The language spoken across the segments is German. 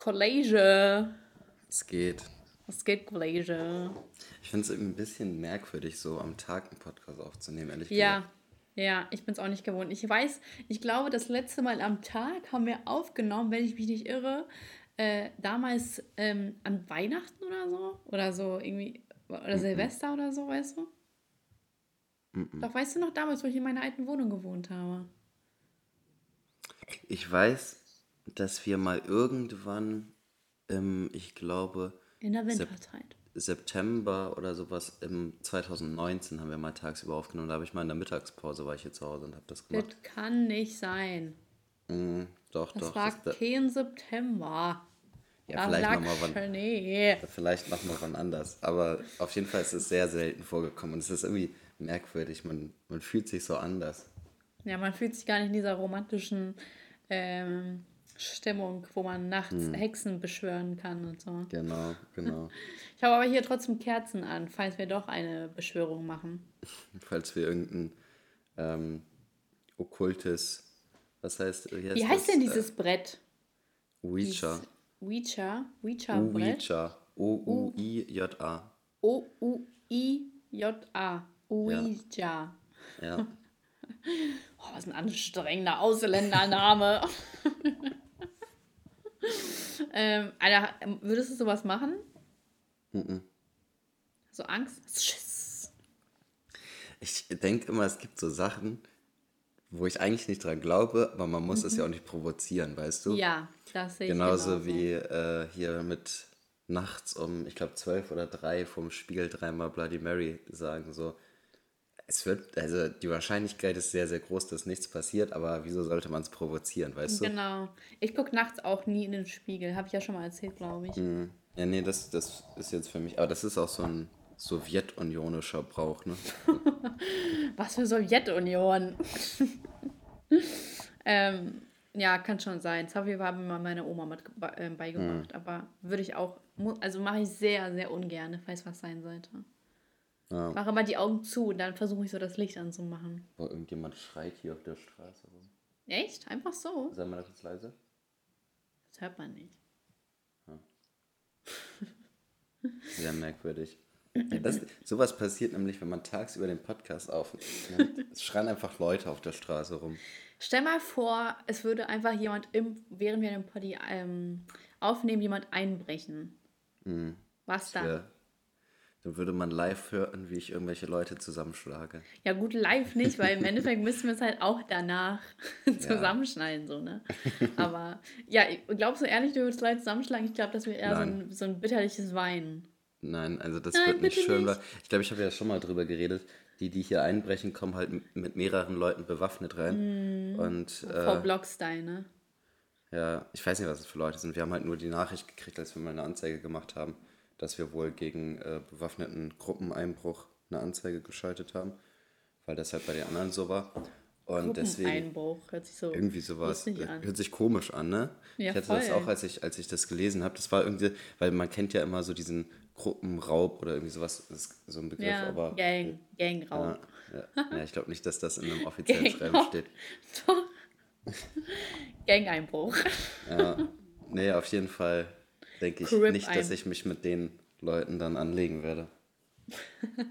Collage. Es geht. Was geht, Collage? Ich finde es ein bisschen merkwürdig, so am Tag einen Podcast aufzunehmen, ehrlich Ja, gesagt. ja, ich bin es auch nicht gewohnt. Ich weiß, ich glaube, das letzte Mal am Tag haben wir aufgenommen, wenn ich mich nicht irre, äh, damals ähm, an Weihnachten oder so. Oder so irgendwie, oder Silvester oder so, weißt du? Doch, weißt du noch damals, wo ich in meiner alten Wohnung gewohnt habe? Ich weiß, dass wir mal irgendwann, im, ich glaube, In der Winterzeit. September oder sowas, im 2019 haben wir mal tagsüber aufgenommen. Da habe ich mal in der Mittagspause, war ich hier zu Hause und habe das Das gemacht. kann nicht sein. Mhm, doch, Das doch. war das- kein September. ja, Da vielleicht nochmal wann, Schnee. vielleicht noch mal wann anders. Aber auf jeden Fall ist es sehr selten vorgekommen. Und es ist irgendwie merkwürdig. Man, man fühlt sich so anders. Ja, man fühlt sich gar nicht in dieser romantischen ähm, Stimmung, wo man nachts Hm. Hexen beschwören kann und so. Genau, genau. Ich habe aber hier trotzdem Kerzen an, falls wir doch eine Beschwörung machen. Falls wir irgendein ähm, okkultes, was heißt, Wie heißt denn dieses Brett? Ouija. Ouija? Ouija-Brett? Ouija. O-U-I-J-A. O-U-I-J-A. Ouija. Ja. Oh, was ein anstrengender Ausländername. Ähm, Alter, würdest du sowas machen? Mhm. So Angst? Schiss. Ich denke immer, es gibt so Sachen, wo ich eigentlich nicht dran glaube, aber man muss es ja auch nicht provozieren, weißt du? Mhm. Ja, das sehe ich Genauso genauso. wie äh, hier mit nachts um, ich glaube, zwölf oder drei vom Spiegel dreimal Bloody Mary sagen. So, es wird, also die Wahrscheinlichkeit ist sehr, sehr groß, dass nichts passiert, aber wieso sollte man es provozieren, weißt du? Genau. Ich gucke nachts auch nie in den Spiegel. Habe ich ja schon mal erzählt, glaube ich. Mhm. Ja, nee, das, das ist jetzt für mich, aber das ist auch so ein sowjetunionischer Brauch, ne? Was für Sowjetunion. ähm, ja, kann schon sein. Zavi war mir mal meine Oma mit äh, beigebracht. Aber würde ich auch, also mache ich sehr, sehr ungern, falls was sein sollte. Ja. Mache mal die Augen zu und dann versuche ich so das Licht anzumachen. Boah, irgendjemand schreit hier auf der Straße rum. Echt? Einfach so? Sei mal kurz leise. Das hört man nicht. Sehr merkwürdig. Ja, das, sowas passiert nämlich, wenn man tagsüber den Podcast aufnimmt. Es schreien einfach Leute auf der Straße rum. Stell mal vor, es würde einfach jemand, im, während wir den Poddy ähm, aufnehmen, jemand einbrechen. Was dann? Dann würde man live hören, wie ich irgendwelche Leute zusammenschlage. Ja, gut, live nicht, weil im Endeffekt müssen wir es halt auch danach zusammenschneiden, so, ne? Aber ja, glaubst du ehrlich, du würdest Leute zusammenschlagen? Ich glaube, das wäre eher so ein, so ein bitterliches Weinen. Nein, also das Nein, wird nicht schön. nicht. Ich glaube, ich habe ja schon mal drüber geredet. Die, die hier einbrechen, kommen halt mit mehreren Leuten bewaffnet rein. Und Vor äh, Blockstyle, ne? ja, ich weiß nicht, was das für Leute sind. Wir haben halt nur die Nachricht gekriegt, als wir mal eine Anzeige gemacht haben, dass wir wohl gegen äh, bewaffneten Gruppeneinbruch eine Anzeige geschaltet haben, weil das halt bei den anderen so war. Und deswegen hört sich so irgendwie sowas. äh, an. Hört sich komisch an, ne? Ja, ich hatte das voll. auch, als ich, als ich das gelesen habe. Das war irgendwie, weil man kennt ja immer so diesen Gruppenraub oder irgendwie sowas. Das ist so ein Begriff, Ja, aber. Gang, Gangraub. Ja, ja, ja, ich glaube nicht, dass das in einem offiziellen Gang Schreiben steht. Doch. Gang-Einbruch. Ja. Nee, auf jeden Fall denke ich Crip nicht, dass ein. ich mich mit den Leuten dann anlegen werde.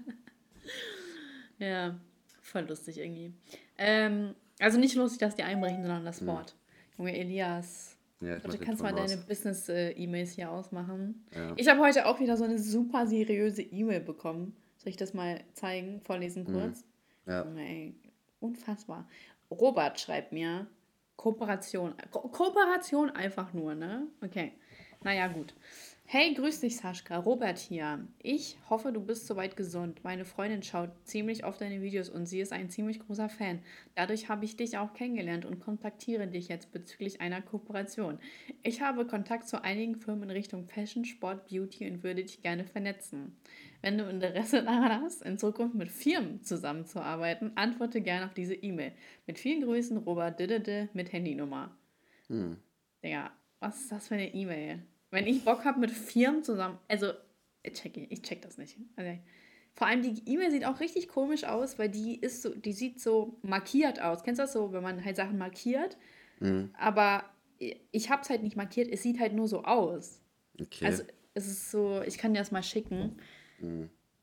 Ja, voll lustig irgendwie. Ähm, also nicht lustig, dass die einbrechen, sondern Hm. das Wort. Junge Elias. Ja, ich Du kannst mal Ton deine raus. Business-E-Mails hier ausmachen. Ja. Ich habe heute auch wieder so eine super seriöse E-Mail bekommen. Soll ich das mal zeigen, vorlesen Hm. kurz? Ja. Junge, ey, unfassbar. Robert schreibt mir, Kooperation. Ko Kooperation einfach nur, ne? Okay. Naja, gut. Hey, grüß dich, Saschka. Robert hier. Ich hoffe, du bist soweit gesund. Meine Freundin schaut ziemlich oft deine Videos und sie ist ein ziemlich großer Fan. Dadurch habe ich dich auch kennengelernt und kontaktiere dich jetzt bezüglich einer Kooperation. Ich habe Kontakt zu einigen Firmen in Richtung Fashion, Sport, Beauty und würde dich gerne vernetzen. Wenn du Interesse daran hast, in Zukunft mit Firmen zusammenzuarbeiten, antworte gerne auf diese E-Mail. Mit vielen Grüßen, Robert Didede mit Handynummer. Hm. Digga, was ist das für eine E-Mail? Wenn ich Bock habe mit Firmen zusammen, also ich check, ich check das nicht. Also, vor allem die E-Mail sieht auch richtig komisch aus, weil die ist so, die sieht so markiert aus. Kennst du das so, wenn man halt Sachen markiert? Mhm. Aber ich habe es halt nicht markiert, es sieht halt nur so aus. Okay. Also es ist so, ich kann dir das mal schicken.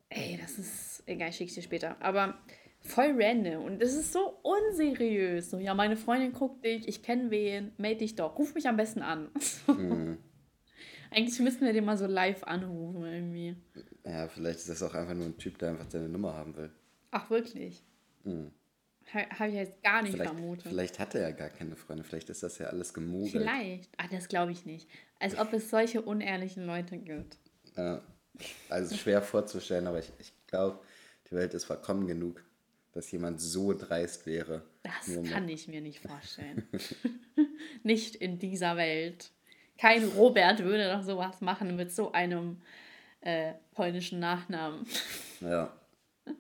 Ey, das ist, egal, ich schicke dir später. Aber voll random und es ist so unseriös. So, ja, meine Freundin guckt dich, ich kenne wen, melde dich doch, ruf mich am besten an. Eigentlich müssten wir den mal so live anrufen irgendwie. ja, vielleicht ist das auch einfach nur ein Typ, der einfach deine Nummer haben will. Ach, wirklich? Ha, Habe ich jetzt gar nicht Vielleicht, vermutet. vielleicht hat er ja gar keine Freunde. Vielleicht ist das ja alles gemogelt. Vielleicht. Ah, das glaube ich nicht. Als ob es solche unehrlichen Leute gibt. Ja. Also schwer vorzustellen, aber ich, ich glaube, die Welt ist vollkommen genug, dass jemand so dreist wäre. Das kann ich mir nicht vorstellen. nicht in dieser Welt. Kein Robert würde doch sowas machen mit so einem äh, polnischen Nachnamen. Ja.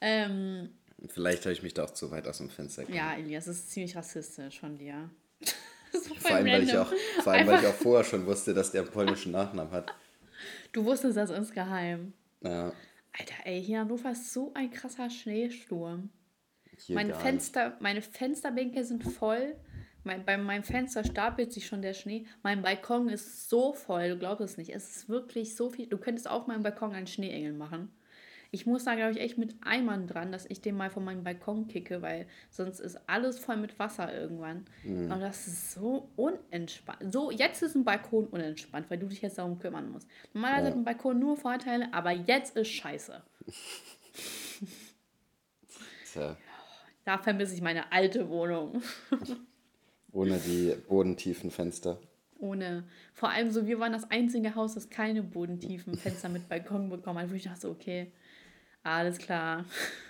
Ähm, Vielleicht habe ich mich da auch zu weit aus dem Fenster gelehnt. ja, Elias, das ist ziemlich rassistisch von dir. so Vor allem, weil ich, auch, vor allem weil ich auch vorher schon wusste, dass der einen polnischen Nachnamen hat. Du wusstest das insgeheim. Ja, Alter, ey, hier in Hannover ist so ein krasser Schneesturm. hier Meine, Fenster, meine Fensterbänke sind voll. Mein, bei meinem Fenster stapelt sich schon der Schnee. Mein Balkon ist so voll, du glaubst es nicht. Es ist wirklich so viel. Du könntest auf meinem Balkon einen Schneeengel machen. Ich muss da, glaube ich, echt mit Eimern dran, dass ich den mal von meinem Balkon kicke, weil sonst ist alles voll mit Wasser irgendwann. Und das ist so unentspannt. So, jetzt ist ein Balkon unentspannt, weil du dich jetzt darum kümmern musst. Normalerweise Ja. hat ein Balkon nur Vorteile, aber jetzt ist scheiße. Tja, Da vermisse ich meine alte Wohnung. ohne die bodentiefen Fenster. Ohne. Vor allem so, wir waren das einzige Haus, das keine bodentiefen Fenster mit Balkon bekommen hat, wo ich dachte, okay, alles klar.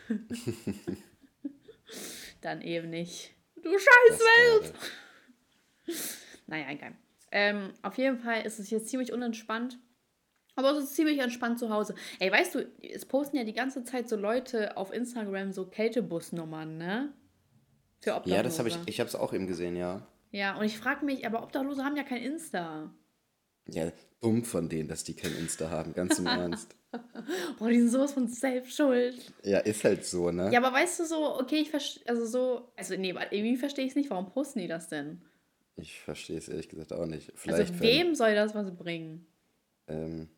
Dann eben nicht. Du scheiß Welt! Naja, egal. Ähm, auf jeden Fall ist es jetzt ziemlich unentspannt. Aber es ist ziemlich entspannt zu Hause. Ey, weißt du, es posten ja die ganze Zeit so Leute auf Instagram so Kältebusnummern, ne? Für Obdachlose. Ja, das habe ich, ich habe es auch eben gesehen, ja. Ja, und ich frage mich, aber Obdachlose haben ja kein Insta. Ja, dumm von denen, dass die kein Insta haben, ganz im Ernst. Boah, die sind sowas von selbst schuld. Ja, ist halt so, ne? Ja, aber weißt du so, okay, ich verstehe, also so, also nee, irgendwie verstehe ich es nicht. Warum posten die das denn? Ich verstehe es ehrlich gesagt auch nicht. Vielleicht, also wenn, wem soll das was bringen? ähm,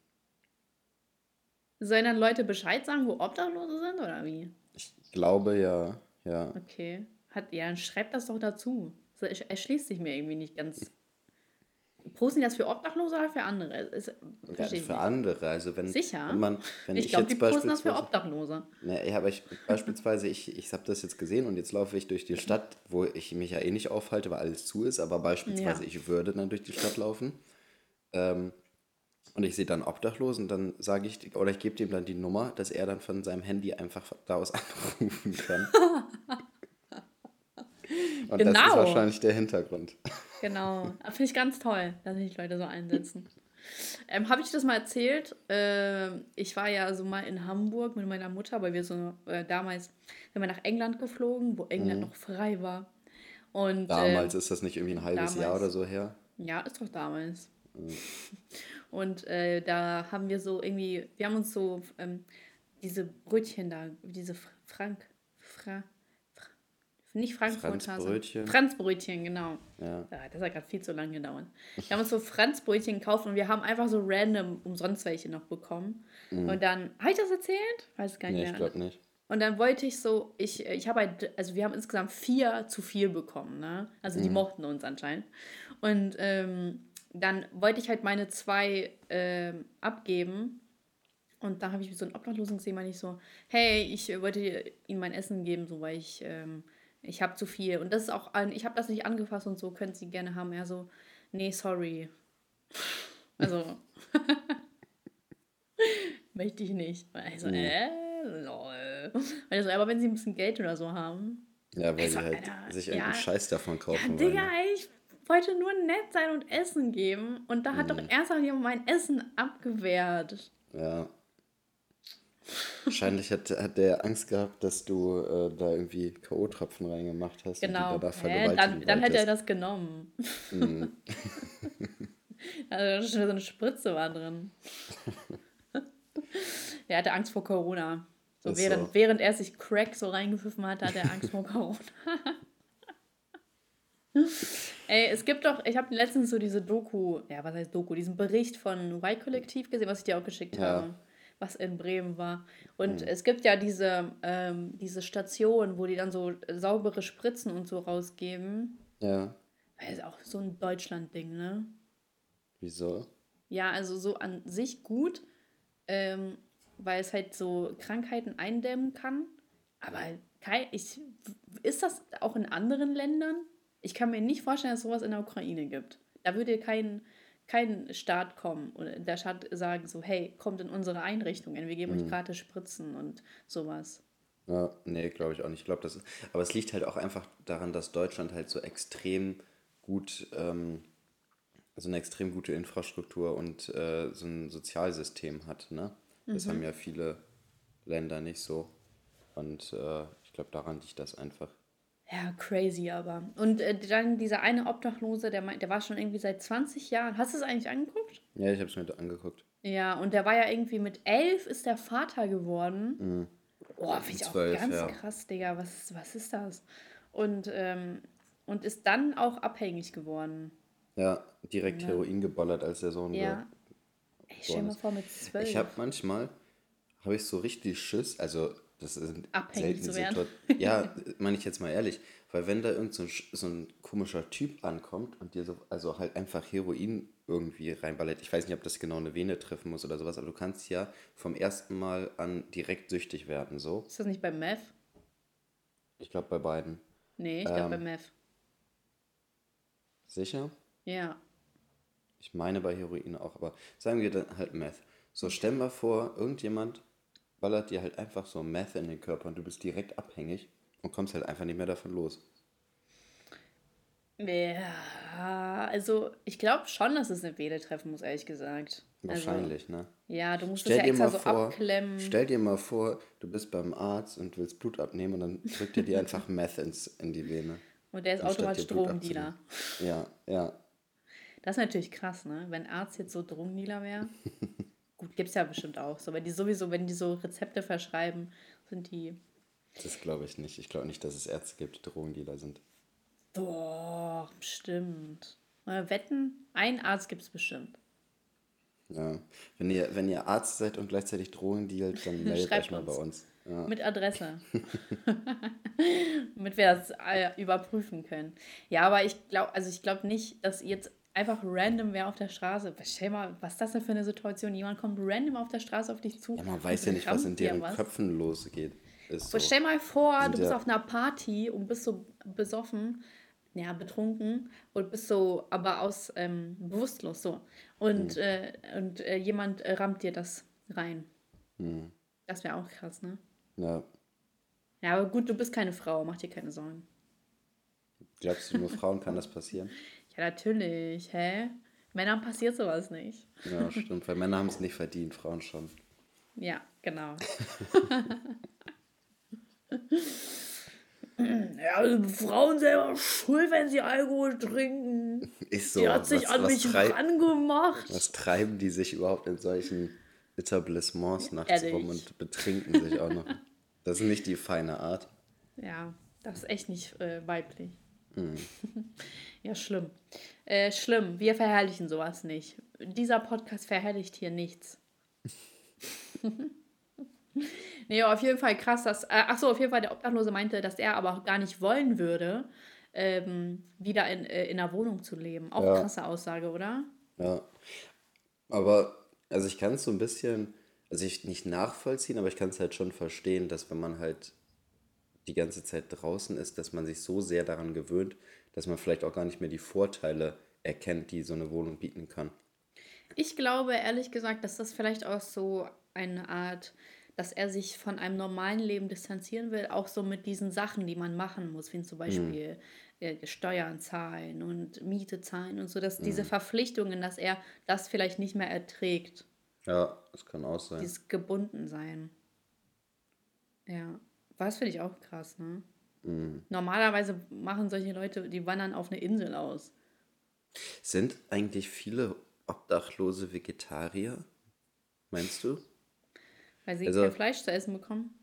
Sollen dann Leute Bescheid sagen, wo Obdachlose sind oder wie? ich glaube ja, ja. Okay. Hat, ja, dann schreibt das doch dazu. Es erschließt sich mir irgendwie nicht ganz. Posten die das für Obdachlose oder für andere? Es, ja für nicht. andere, also wenn, Sicher? wenn man, wenn Ich ich, glaube, die posten das für Obdachlose. ne, ja, aber ich beispielsweise, ich, ich habe das jetzt gesehen und jetzt laufe ich durch die Stadt, wo ich mich ja eh nicht aufhalte, weil alles zu ist, aber beispielsweise Ja. ich würde dann durch die Stadt laufen ähm, und ich sehe dann Obdachlosen, dann sage ich, oder ich gebe dem dann die Nummer, dass er dann von seinem Handy einfach daraus anrufen kann. Und das ist Genau. wahrscheinlich der Hintergrund. Genau. Finde ich ganz toll, dass sich Leute so einsetzen. Ähm, Habe ich dir das mal erzählt? Ähm, ich war ja so mal in Hamburg mit meiner Mutter, weil wir so äh, damals, sind wir nach England geflogen, wo England noch frei war. Und Mhm. Damals ähm, ist das nicht irgendwie ein halbes damals. Jahr oder so her. ja, ist doch damals. Und äh, da haben wir so irgendwie, wir haben uns so ähm, diese Brötchen da, diese Fr- Frank, Fra, Fra, nicht Frankfurter, Franzbrötchen. Franzbrötchen, genau. Ja. Ja, das hat gerade viel zu lange gedauert. Wir haben uns so Franzbrötchen gekauft und wir haben einfach so random umsonst welche noch bekommen. Und dann, habe ich das erzählt? Weiß gar nicht Mhm. Nee, ich mehr. glaube nicht. Und dann wollte ich so, ich, ich habe halt, also wir haben insgesamt vier zu viel bekommen, ne? Also die mochten uns anscheinend. Und ähm, dann wollte ich halt meine zwei ähm, abgeben. Und da habe ich so einen Obdachlosen gesehen, meine ich so, hey, ich äh, wollte ihm mein Essen geben, so weil ich, ähm, ich habe zu viel. Und das ist auch, ein, ich habe das nicht angefasst und so, können Sie gerne haben. Er so, nee, sorry. Also, möchte ich nicht. Also, äh, lol. Also, aber wenn Sie ein bisschen Geld oder so haben. Ja, weil Also, die halt Alter, sich ja. irgendeinen Scheiß davon Ja, kaufen wollen. Digga, ne? ey, ich wollte nur nett sein und Essen geben. Und da hat doch ernsthaft jemand mein Essen abgewehrt. Ja. Wahrscheinlich hat, hat der Angst gehabt, dass du äh, da irgendwie K.O.-Tropfen reingemacht hast Genau. und die da Hä? Dann, dann hätte er das genommen. Mhm. also schon so eine Spritze war drin. er hatte Angst vor Corona. So während, so. während er sich Crack so reingepfiffen hat, hat er Angst vor Corona. Ey, es gibt doch, ich habe letztens so diese Doku, ja, was heißt Doku, diesen Bericht von Y-Kollektiv gesehen, was ich dir auch geschickt Ja. habe, was in Bremen war. Und es gibt ja diese, ähm, diese Station, wo die dann so saubere Spritzen und so rausgeben. Ja. Das ist auch so ein Deutschland-Ding, ne? Wieso? Ja, also so an sich gut, ähm, weil es halt so Krankheiten eindämmen kann. Aber kei- ich, ist das auch in anderen Ländern? Ich kann mir nicht vorstellen, dass es sowas in der Ukraine gibt. Da würde kein, kein Staat kommen oder der Staat sagen so, hey, kommt in unsere Einrichtungen, wir geben euch gratis Spritzen und sowas. Ja, nee, glaube ich auch nicht. Ich glaube, das ist, aber es liegt halt auch einfach daran, dass Deutschland halt so extrem gut, ähm, also eine extrem gute Infrastruktur und äh, so ein Sozialsystem hat, ne? Das haben ja viele Länder nicht so. Und äh, ich glaube, daran liegt das einfach. Ja, crazy aber. Und äh, dann dieser eine Obdachlose, der, der war schon irgendwie seit 20 Jahren. Hast du es eigentlich angeguckt? Ja, ich habe es mir angeguckt. Ja, und der war ja irgendwie mit elf ist der Vater geworden. Oh, finde ich auch Zwölf, ganz ja. krass, Digga. Was, was ist das? Und, ähm, und ist dann auch abhängig geworden. Ja, direkt Heroin geballert, als der Sohn Ja. Ey, stell ist. vor, mit zwölf. Ich habe manchmal, habe ich so richtig Schiss, also das sind Abhängig werden. Situationen. Ja, meine ich jetzt mal ehrlich, weil wenn da irgend so ein, so ein komischer Typ ankommt und dir so, also halt einfach Heroin irgendwie reinballert, ich weiß nicht, ob das genau eine Vene treffen muss oder sowas, aber du kannst ja vom ersten Mal an direkt süchtig werden, so. ist das nicht bei Meth? Ich glaube bei beiden. Nee, ich glaube Ähm. bei Meth. Sicher? Ja. Ich meine bei Heroin auch, aber sagen wir dann halt Meth. So, stell mal vor, irgendjemand ballert dir halt einfach so Meth in den Körper und du bist direkt abhängig und kommst halt einfach nicht mehr davon los. Ja, also ich glaube schon, dass es eine Vene treffen muss, ehrlich gesagt. Wahrscheinlich, ne? Also, ja, du musst Stell es ja extra so vor, abklemmen. stell dir mal vor, du bist beim Arzt und willst Blut abnehmen und dann drückt er dir einfach Meth ins, in die Vene. Und der ist automatisch Drogendealer. Ja, ja. Das ist natürlich krass, ne? Wenn Arzt jetzt so Drogendealer wäre. Gut, gibt's ja bestimmt auch. So, wenn die sowieso, wenn die so Rezepte verschreiben, sind die. Das glaube ich nicht. Ich glaube nicht, dass es Ärzte gibt, die Drogendealer sind. Doch, bestimmt. Mal wetten, ein Arzt gibt's bestimmt. Ja. Wenn ihr, wenn ihr Arzt seid und gleichzeitig Drogen dealt, dann meldet euch mal bei uns. Ja. Mit Adresse. Damit wir das äh, überprüfen können. Ja, aber ich glaube, also ich glaube nicht, dass jetzt einfach random wer auf der Straße. Stell mal, was ist das denn für eine Situation? Jemand kommt random auf der Straße auf dich zu. Ja, man weiß ja nicht, was in deren was. Köpfen losgeht. Ist so. Aber stell mal vor, Sind du bist ja- auf einer Party und bist so besoffen, ja, betrunken und bist so, aber aus ähm, bewusstlos so. Und, Hm. äh, und äh, jemand äh, rammt dir das rein. Hm. Das wäre auch krass, ne? Ja. Ja, aber gut, du bist keine Frau, mach dir keine Sorgen. Glaubst du, nur Frauen kann das passieren? Ja, natürlich, hä? Männern passiert sowas nicht. Ja, stimmt. Weil Männer haben es nicht verdient, Frauen schon. Ja, genau. ja, also Frauen selber schuld, wenn sie Alkohol trinken. Ist so. Die hat sich was, an was, mich trei rangemacht. was treiben die sich überhaupt in solchen Etablissements nachts Ehrlich. rum und betrinken sich auch noch? Das ist nicht die feine Art. Ja, das ist echt nicht äh, weiblich. Hm. Ja, schlimm. Äh, schlimm. Wir verherrlichen sowas nicht. Dieser Podcast verherrlicht hier nichts. nee, auf jeden Fall krass, dass. Äh, ach so, auf jeden Fall, der Obdachlose meinte, dass er aber auch gar nicht wollen würde, ähm, wieder in, äh, in einer Wohnung zu leben. Auch Ja. krasse Aussage, oder? Ja. Aber, also ich kann es so ein bisschen, also ich nicht nachvollziehen, aber ich kann es halt schon verstehen, dass wenn man halt die ganze Zeit draußen ist, dass man sich so sehr daran gewöhnt, dass man vielleicht auch gar nicht mehr die Vorteile erkennt, die so eine Wohnung bieten kann. Ich glaube ehrlich gesagt, dass das vielleicht auch so eine Art, dass er sich von einem normalen Leben distanzieren will, auch so mit diesen Sachen, die man machen muss, wie zum Beispiel äh, Steuern zahlen und Miete zahlen und so, dass diese Verpflichtungen, dass er das vielleicht nicht mehr erträgt, Ja, das kann auch sein. dieses Gebundensein. Ja, was finde ich auch krass, ne? Normalerweise machen solche Leute, die wandern auf eine Insel aus. Sind eigentlich viele Obdachlose Vegetarier? Meinst du? Weil sie Also- kein Fleisch zu essen bekommen.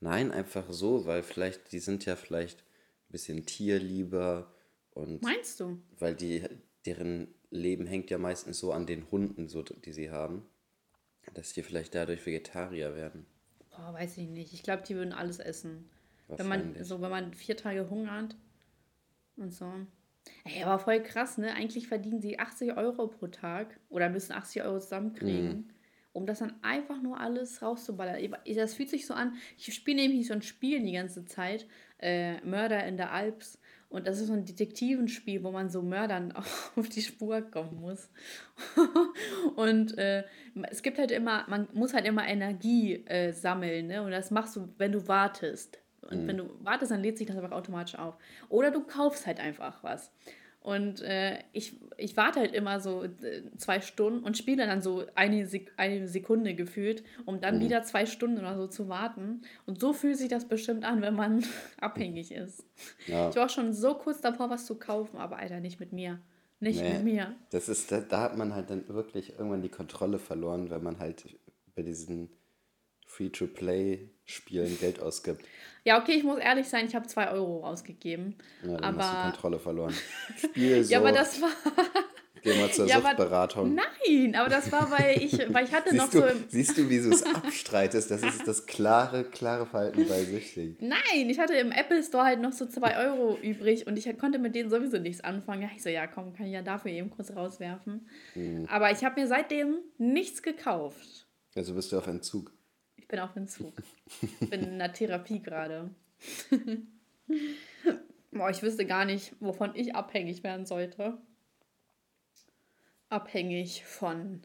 Nein, einfach so, weil vielleicht, die sind ja vielleicht ein bisschen tierlieber Und Meinst du? weil die, deren Leben hängt ja meistens so an den Hunden, so, die sie haben, dass die vielleicht dadurch Vegetarier werden. Boah, weiß ich nicht. Ich glaube, die würden alles essen. Wenn man so, wenn man vier Tage hungert und so. Ey, aber voll krass, ne? Eigentlich verdienen sie 80 Euro pro Tag oder müssen 80 Euro zusammenkriegen, Mhm. um das dann einfach nur alles rauszuballern. Das fühlt sich so an. Ich spiele nämlich so ein Spiel die ganze Zeit, äh, Mörder in der Alps. Und das ist so ein Detektivenspiel, wo man so Mördern auf die Spur kommen muss. und äh, es gibt halt immer, man muss halt immer Energie äh, sammeln, ne? Und das machst du, wenn du wartest. Und wenn du wartest, dann lädt sich das einfach automatisch auf. Oder du kaufst halt einfach was. Und äh, ich, ich warte halt immer so äh, zwei Stunden und spiele dann so eine, Sek eine Sekunde gefühlt, um dann wieder zwei Stunden oder so zu warten. Und so fühlt sich das bestimmt an, wenn man abhängig ist. Ja. Ich war auch schon so kurz davor, was zu kaufen, aber Alter, nicht mit mir. Nicht Nee. mit mir. Das ist, da, da hat man halt dann wirklich irgendwann die Kontrolle verloren, wenn man halt bei diesen Free-to-Play-Spielen Geld ausgibt. Ja, okay, ich muss ehrlich sein, ich habe zwei Euro ausgegeben. Ja, dann hast du aber. Kontrolle verloren. Spiel so, Ja, aber das war. geh mal zur Ja, aber- Suchtberatung. Nein, aber das war, weil ich, weil ich hatte noch Siehst so. du, Im, siehst du, wie du es abstreitest? Das ist das klare, klare Verhalten bei Süchtigen. Nein, ich hatte im Apple Store halt noch so zwei Euro übrig und ich konnte mit denen sowieso nichts anfangen. Ja, ich so, ja, komm, kann ich ja dafür eben kurz rauswerfen. Mhm. Aber ich habe mir seitdem nichts gekauft. Also bist du auf Entzug. Ich bin auf Entzug. Ich bin in einer Therapie gerade. Boah, ich wüsste gar nicht, wovon ich abhängig werden sollte. Abhängig von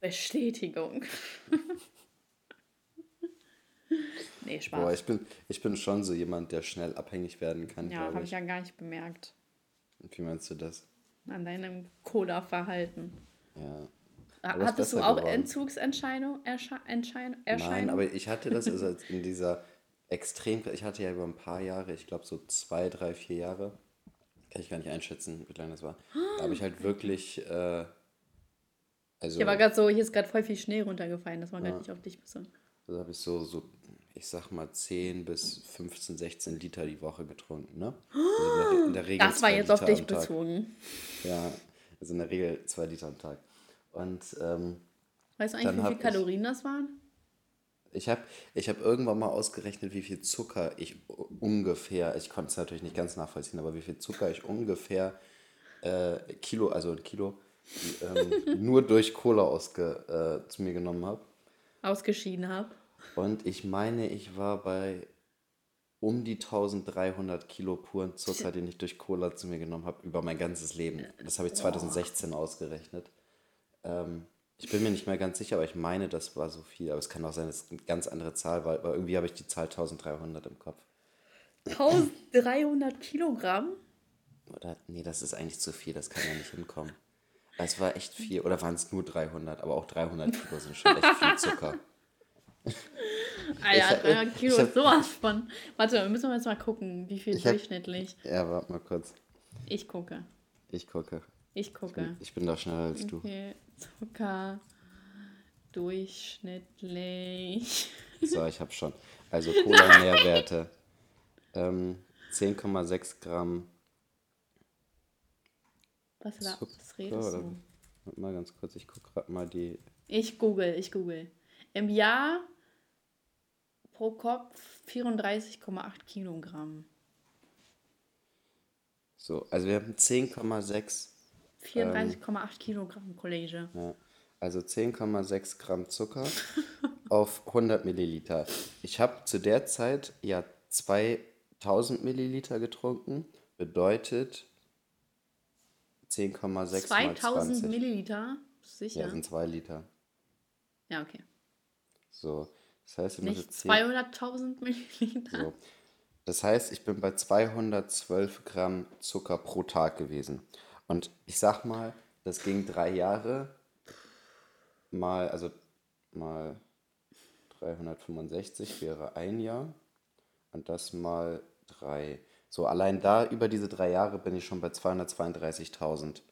Bestätigung. nee, Spaß. Boah, ich bin, ich bin schon so jemand, der schnell abhängig werden kann, ja, habe ich. ich ja gar nicht bemerkt. Wie meinst du das? An deinem Cola-Verhalten. Ja. Hattest du auch geworden. Entzugserscheinung, Nein, aber ich hatte das also als in dieser extrem, ich hatte ja über ein paar Jahre, ich glaube so zwei, drei, vier Jahre, kann ich gar nicht einschätzen, wie lange das war. Da habe ich halt wirklich, äh, also, Hier war gerade so, hier ist gerade voll viel Schnee runtergefallen, das war gerade nicht auf dich bezogen. also habe ich so, so, ich sag mal 10 bis 15, 16 Liter die Woche getrunken, ne? Also in der, Regel Das war jetzt auf Liter dich am Tag. bezogen. Ja, also in der Regel zwei Liter am Tag. Und ähm, Weißt du eigentlich, wie viele ich- Kalorien das waren? Ich habe ich hab irgendwann mal ausgerechnet, wie viel Zucker ich ungefähr, ich konnte es natürlich nicht ganz nachvollziehen, aber wie viel Zucker ich ungefähr äh, Kilo, also ein Kilo, ähm, nur durch Cola ausge, äh, zu mir genommen habe. Ausgeschieden habe. Und ich meine, ich war bei um die 1300 Kilo puren Zucker, den ich durch Cola zu mir genommen habe, über mein ganzes Leben. Das habe ich 2016 ausgerechnet. Ähm, ich bin mir nicht mehr ganz sicher, aber ich meine, das war so viel. Aber es kann auch sein, dass es eine ganz andere Zahl war, aber irgendwie habe ich die Zahl 1300 im Kopf. 1300 Kilogramm? Oder, nee, das ist eigentlich zu viel, das kann ja nicht hinkommen. Es war echt viel, oder waren es nur 300, aber auch 300 Kilo sind schon echt viel Zucker. Alter, Ich- 300 Kilo ich ist sowas von. Warte, müssen wir jetzt mal gucken, wie viel Ich hab- durchschnittlich. Ja, warte mal kurz. Ich gucke. Ich gucke. Ich gucke. Ich bin doch schneller als du. Zucker durchschnittlich. So, ich habe schon. Also Cola-Nährwerte. Ähm, 10,6 Gramm Was, da, was redest du? Warte mal ganz kurz, ich gucke gerade mal die. Ich google, ich google. Im Jahr pro Kopf 34,8 Kilogramm. So, also wir haben 10,6. 34,8 Kilogramm, Kollege. Ja, also 10,6 Gramm Zucker auf 100 Milliliter. Ich habe zu der Zeit ja 2000 Milliliter getrunken. Bedeutet 10,6 mal 2000 20. Milliliter? Sicher? Ja, sind 2 Liter. Ja, okay. So, das heißt, ich Nicht jetzt 10 200.000 Milliliter. So. Das heißt, ich bin bei 212 Gramm Zucker pro Tag gewesen. Und ich sag mal, das ging drei Jahre mal, also mal 365 wäre ein Jahr und das mal drei. So, allein da über diese drei Jahre bin ich schon bei 232.140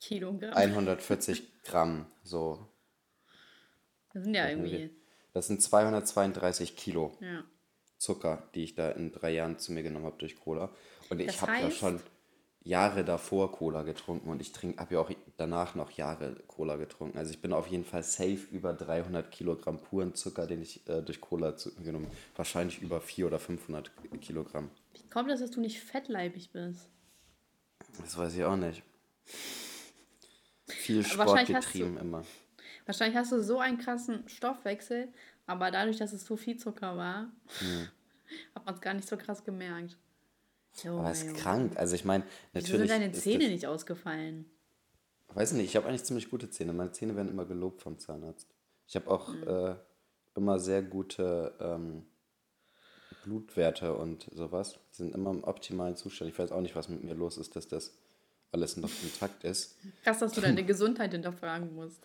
Kilogramm. Gramm. So, Das sind ja irgendwie. das sind 232 Kilo. Ja. Zucker, die ich da in drei Jahren zu mir genommen habe durch Cola. Und ich Das habe ja schon Jahre davor Cola getrunken und ich trinke, habe ja auch danach noch Jahre Cola getrunken. Also ich bin auf jeden Fall safe über 300 Kilogramm puren Zucker, den ich äh, durch Cola zu, genommen habe. Wahrscheinlich über 400 oder 500 Kilogramm. Wie kommt es, dass du nicht fettleibig bist? Das weiß ich auch nicht. Viel Sport getrieben du- immer. Wahrscheinlich hast du so einen krassen Stoffwechsel, aber dadurch, dass es so viel Zucker war, hat man es gar nicht so krass gemerkt. Junge, Aber es ist krank. Also ich meine, Wieso natürlich. sind deine Zähne nicht ausgefallen? Weiß nicht, ich habe eigentlich ziemlich gute Zähne. Meine Zähne werden immer gelobt vom Zahnarzt. Ich habe auch Mhm. äh, immer sehr gute ähm, Blutwerte und sowas. Die sind immer im optimalen Zustand. Ich weiß auch nicht, was mit mir los ist, dass das alles noch intakt ist. Krass, dass du deine Gesundheit hinterfragen musst.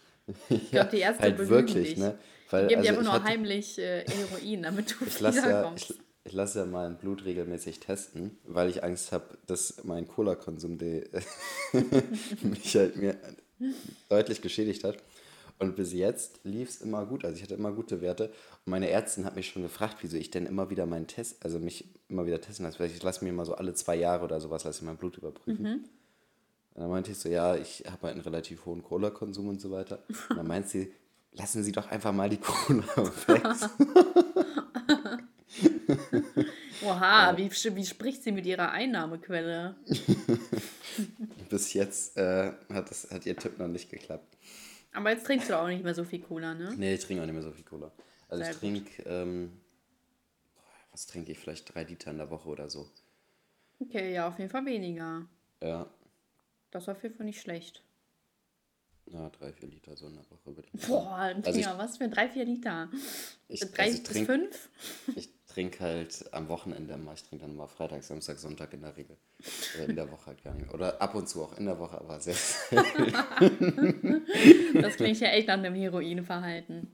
Ich glaube, die Ärzte halt belügen wirklich, dich. ne? Weil, Die geben dir also einfach ich nur hatte- heimlich äh, Heroin, damit du Ich lasse ja, ich, ich lasse ja mein Blut regelmäßig testen, weil ich Angst habe, dass mein Cola-Konsum mich halt mir deutlich geschädigt hat. Und bis jetzt lief es immer gut. Also ich hatte immer gute Werte. Und meine Ärztin hat mich schon gefragt, wieso ich denn immer wieder meinen Test, also mich immer wieder testen lasse. Ich lasse mir immer so alle zwei Jahre oder sowas, lasse ich mein Blut überprüfen. Und dann meinte ich so, ja, ich habe halt einen relativ hohen Cola-Konsum und so weiter. Und dann meint sie, lassen Sie doch einfach mal die Cola weg. Oha, wie, wie spricht sie mit ihrer Einnahmequelle? Bis jetzt äh, hat, das, hat ihr Tipp noch nicht geklappt. Aber jetzt trinkst du auch nicht mehr so viel Cola, ne? Nee, ich trinke auch nicht mehr so viel Cola. Also Sehr ich trinke, ähm, was trinke ich? Vielleicht drei Liter in der Woche oder so. Okay, ja, auf jeden Fall weniger. Ja, Das ist auf jeden Fall nicht schlecht. ja drei, vier Liter so in der Woche würde ich Boah, Also ich- Digga, was für drei, vier Liter? Ich, Drei also ich bis trinke fünf? ich trink halt am Wochenende immer. Ich trinke dann mal Freitag, Samstag, Sonntag in der Regel. Oder in der Woche halt gar nicht. Oder ab und zu auch in der Woche, aber sehr Das klingt ja echt nach einem Heroinverhalten.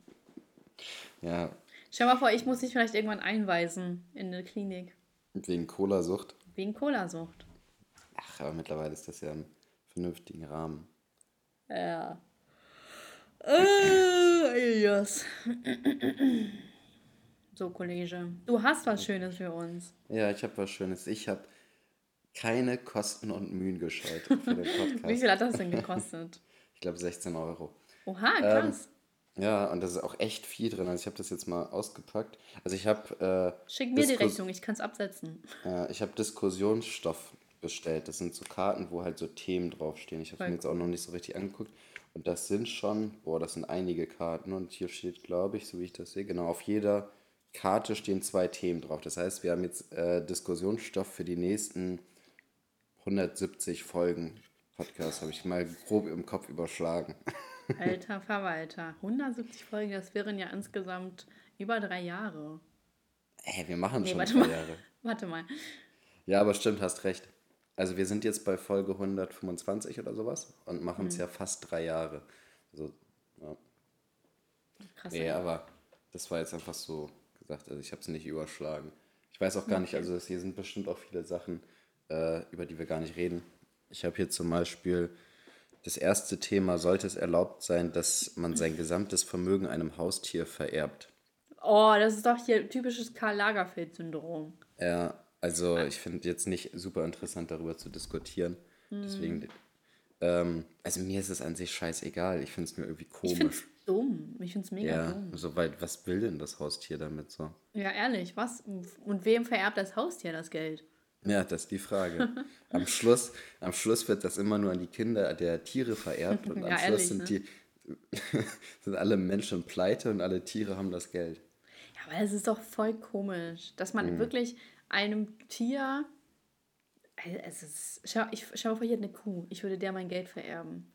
Ja, Stell mal vor, ich muss dich vielleicht irgendwann einweisen in eine Klinik. wegen Cola-Sucht. Wegen Colasucht. Ach, aber mittlerweile ist das ja im vernünftigen Rahmen. Ja. Äh, yes. So, Kollege. Du hast was Schönes für uns. Ja, ich habe was Schönes. Ich habe keine Kosten und Mühen gescheut für den Podcast. Wie viel hat das denn gekostet? Ich glaube 16 Euro. Oha, krass. Ja, und das ist auch echt viel drin. Also ich habe das jetzt mal ausgepackt. Also ich habe Schick mir die Diskus- Rechnung, ich kann es absetzen. äh, ich habe Diskussionsstoff bestellt. Das sind so Karten, wo halt so Themen draufstehen. Ich habe mir jetzt auch noch nicht so richtig angeguckt. Und das sind schon, boah, das sind einige Karten. Und hier steht, glaube ich, so wie ich das sehe, genau, auf jeder Karte stehen zwei Themen drauf. Das heißt, wir haben jetzt äh, Diskussionsstoff für die nächsten 170 Folgen Podcast. Habe ich mal grob im Kopf überschlagen. Alter Verwalter. 170 Folgen, das wären ja insgesamt über drei Jahre. Ey, wir machen Nee, schon drei mal. Jahre. Warte mal. Ja, aber stimmt, hast recht. Also wir sind jetzt bei Folge 125 oder sowas und machen Mhm. es ja fast drei Jahre. Also, ja. Krass. Nee, aber das war jetzt einfach so gesagt. Also ich habe es nicht überschlagen. Ich weiß auch gar nicht, also hier sind bestimmt auch viele Sachen, äh, über die wir gar nicht reden. Ich habe hier zum Beispiel das erste Thema, sollte es erlaubt sein, dass man sein gesamtes Vermögen einem Haustier vererbt. Oh, das ist doch hier typisches Karl Lagerfeld-Syndrom. Ja, also ich finde jetzt nicht super interessant darüber zu diskutieren. Mhm. Deswegen, ähm, also mir ist es an sich scheißegal. Ich finde es nur irgendwie komisch. Dumm. Ich finde es mega Ja, dumm. so weit, was will denn das Haustier damit so? Ja, ehrlich, was? Und wem vererbt das Haustier das Geld? Ja, das ist die Frage. Am Schluss, am Schluss wird das immer nur an die Kinder der Tiere vererbt und am Ja, Schluss ehrlich, sind ne? die sind alle Menschen pleite und alle Tiere haben das Geld. Ja, aber es ist doch voll komisch, dass Mhm. man wirklich einem Tier. Also, Es ist, schau, ich schau vor, hier eine Kuh. Ich würde der mein Geld vererben.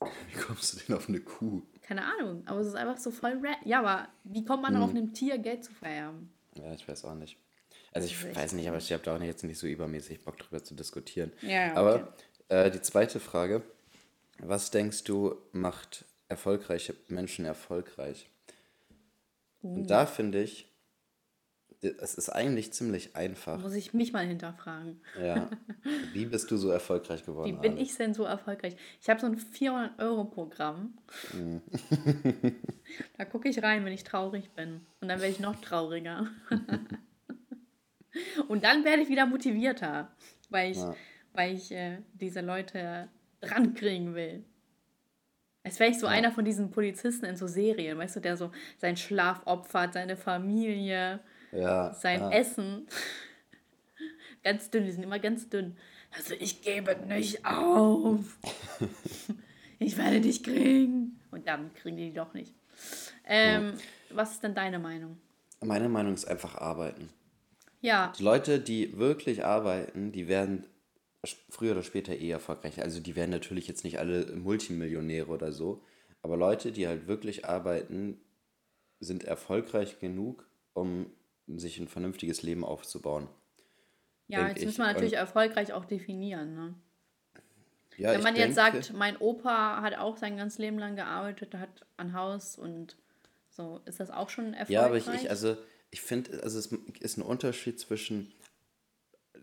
Wie kommst du denn auf eine Kuh? Keine Ahnung, aber es ist einfach so voll rad. Ja, aber wie kommt man Mhm. auf einem Tier Geld zu vererben? Ja, ich weiß auch nicht. Also ich weiß nicht, aber ich habe da auch jetzt nicht so übermäßig Bock drüber zu diskutieren. Ja, okay. Aber äh, die zweite Frage, was denkst du macht erfolgreiche Menschen erfolgreich? Uh. Und da finde ich, es ist eigentlich ziemlich einfach. Muss ich mich mal hinterfragen. Ja. Wie bist du so erfolgreich geworden? Wie bin Alex? ich denn so erfolgreich? Ich habe so ein 400-Euro-Programm. Mhm. da gucke ich rein, wenn ich traurig bin. Und dann werde ich noch trauriger. Und dann werde ich wieder motivierter. Weil ich, Ja. weil ich äh, diese Leute rankriegen will. Als wäre ich so ja. einer von diesen Polizisten in so Serien, weißt du, der so seinen Schlaf opfert, seine Familie, ja, sein ja. Essen. ganz dünn, die sind immer ganz dünn. Also ich gebe nicht auf. ich werde dich kriegen. Und dann kriegen die, die doch nicht. Ähm, ja. Was ist denn deine Meinung? Meine Meinung ist einfach arbeiten. Ja. Die Leute, die wirklich arbeiten, die werden früher oder später eh erfolgreich. Also die werden natürlich jetzt nicht alle Multimillionäre oder so, aber Leute, die halt wirklich arbeiten, sind erfolgreich genug, um sich ein vernünftiges Leben aufzubauen. Ja, jetzt muss man natürlich Und, erfolgreich auch definieren. Ne? Ja, Wenn man jetzt denke, sagt, mein Opa hat auch sein ganzes Leben lang gearbeitet, hat ein Haus und so, ist das auch schon erfolgreich? Ja, aber ich, ich also ich finde, also es ist ein Unterschied zwischen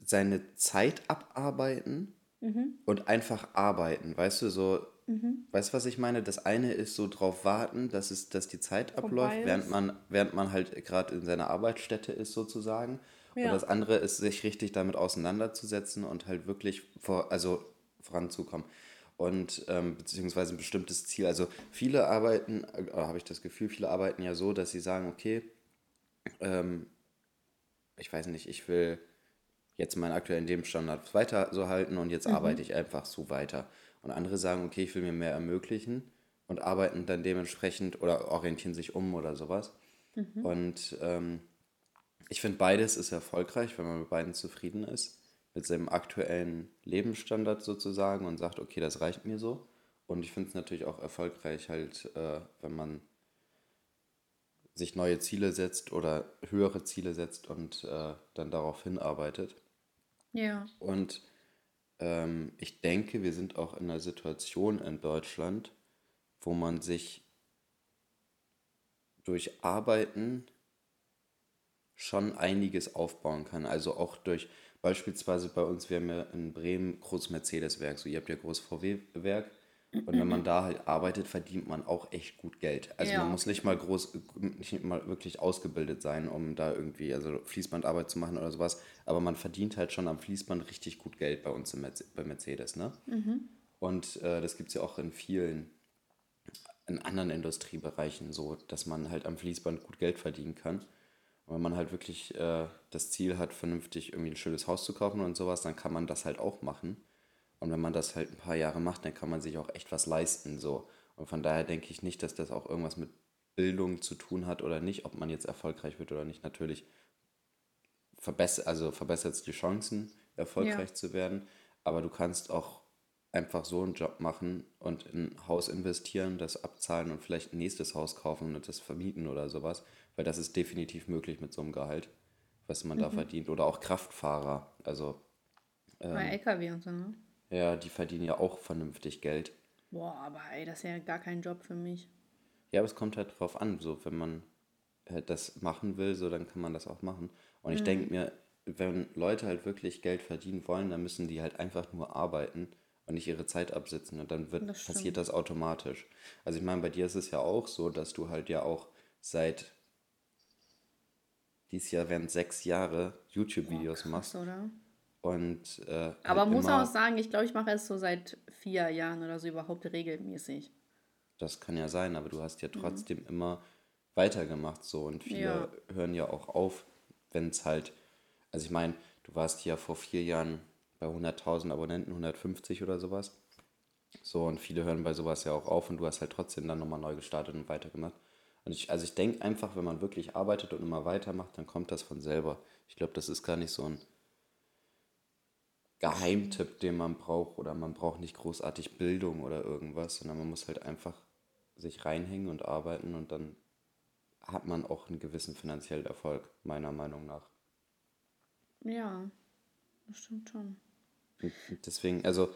seine Zeit abarbeiten mhm. und einfach arbeiten. Weißt du, so, mhm. weißt du, was ich meine? Das eine ist so drauf warten, dass, es, dass die Zeit abläuft, während man, während man halt gerade in seiner Arbeitsstätte ist, sozusagen. Ja. Und das andere ist, sich richtig damit auseinanderzusetzen und halt wirklich vor, also voranzukommen. Und ähm, beziehungsweise ein bestimmtes Ziel. Also viele arbeiten, äh, habe ich das Gefühl, viele arbeiten ja so, dass sie sagen, okay, ähm, ich weiß nicht, ich will jetzt meinen aktuellen Lebensstandard weiter so halten und jetzt mhm. arbeite ich einfach so weiter. Und andere sagen, okay, ich will mir mehr ermöglichen und arbeiten dann dementsprechend oder orientieren sich um oder sowas. Mhm. Und ähm, ich finde, beides ist erfolgreich, wenn man mit beiden zufrieden ist, mit seinem aktuellen Lebensstandard sozusagen und sagt, okay, das reicht mir so. Und ich finde es natürlich auch erfolgreich, halt, äh, wenn man sich neue Ziele setzt oder höhere Ziele setzt und äh, dann darauf hinarbeitet. Ja. Und ähm, ich denke, wir sind auch in einer Situation in Deutschland, wo man sich durch Arbeiten schon einiges aufbauen kann. Also auch durch beispielsweise bei uns, wir haben ja in Bremen groß Mercedes-Werk, so ihr habt ja groß VW-Werk und wenn man da halt arbeitet, verdient man auch echt gut Geld. Also ja. man muss nicht mal groß, nicht mal wirklich ausgebildet sein, um da irgendwie, also Fließbandarbeit zu machen oder sowas. Aber man verdient halt schon am Fließband richtig gut Geld bei uns bei Mercedes, ne? Mhm. Und äh, das gibt es ja auch in vielen, in anderen Industriebereichen so, dass man halt am Fließband gut Geld verdienen kann. Und wenn man halt wirklich äh, das Ziel hat, vernünftig irgendwie ein schönes Haus zu kaufen und sowas, dann kann man das halt auch machen. Und wenn man das halt ein paar Jahre macht, dann kann man sich auch echt was leisten. So. Und von daher denke ich nicht, dass das auch irgendwas mit Bildung zu tun hat oder nicht, ob man jetzt erfolgreich wird oder nicht. Natürlich verbessert, also verbessert es die Chancen, erfolgreich ja. zu werden. Aber du kannst auch einfach so einen Job machen und in ein Haus investieren, das abzahlen und vielleicht ein nächstes Haus kaufen und das vermieten oder sowas. Weil das ist definitiv möglich mit so einem Gehalt, was man mhm. da verdient. Oder auch Kraftfahrer. Also. Ähm, Bei LKW und so, ne? Ja, die verdienen ja auch vernünftig Geld. Boah, aber ey, das ist ja gar kein Job für mich. Ja, aber es kommt halt drauf an, so wenn man halt das machen will, so dann kann man das auch machen. Und ich mhm. denke mir, wenn Leute halt wirklich Geld verdienen wollen, dann müssen die halt einfach nur arbeiten und nicht ihre Zeit absitzen und dann wird, das passiert das automatisch. Also ich meine, bei dir ist es ja auch so, dass du halt ja auch seit dieses Jahr während sechs Jahre YouTube-Videos machst. Oder? Und, äh, Aber halt muss auch sagen, ich glaube, ich mache es so seit vier Jahren oder so überhaupt regelmäßig. Das kann ja sein, aber du hast ja mhm. trotzdem mhm. immer weitergemacht so und viele ja. hören ja auch auf, wenn es halt, also ich meine, du warst ja vor vier Jahren bei 100.000 Abonnenten, 150 oder sowas. So und viele hören bei sowas ja auch auf und du hast halt trotzdem dann nochmal neu gestartet und weitergemacht. Und ich, also ich denke einfach, wenn man wirklich arbeitet und immer weitermacht, dann kommt das von selber. Ich glaube, das ist gar nicht so ein Geheimtipp, den man braucht oder man braucht nicht großartig Bildung oder irgendwas, sondern man muss halt einfach sich reinhängen und arbeiten und dann hat man auch einen gewissen finanziellen Erfolg, meiner Meinung nach. Ja, das stimmt schon. Deswegen, also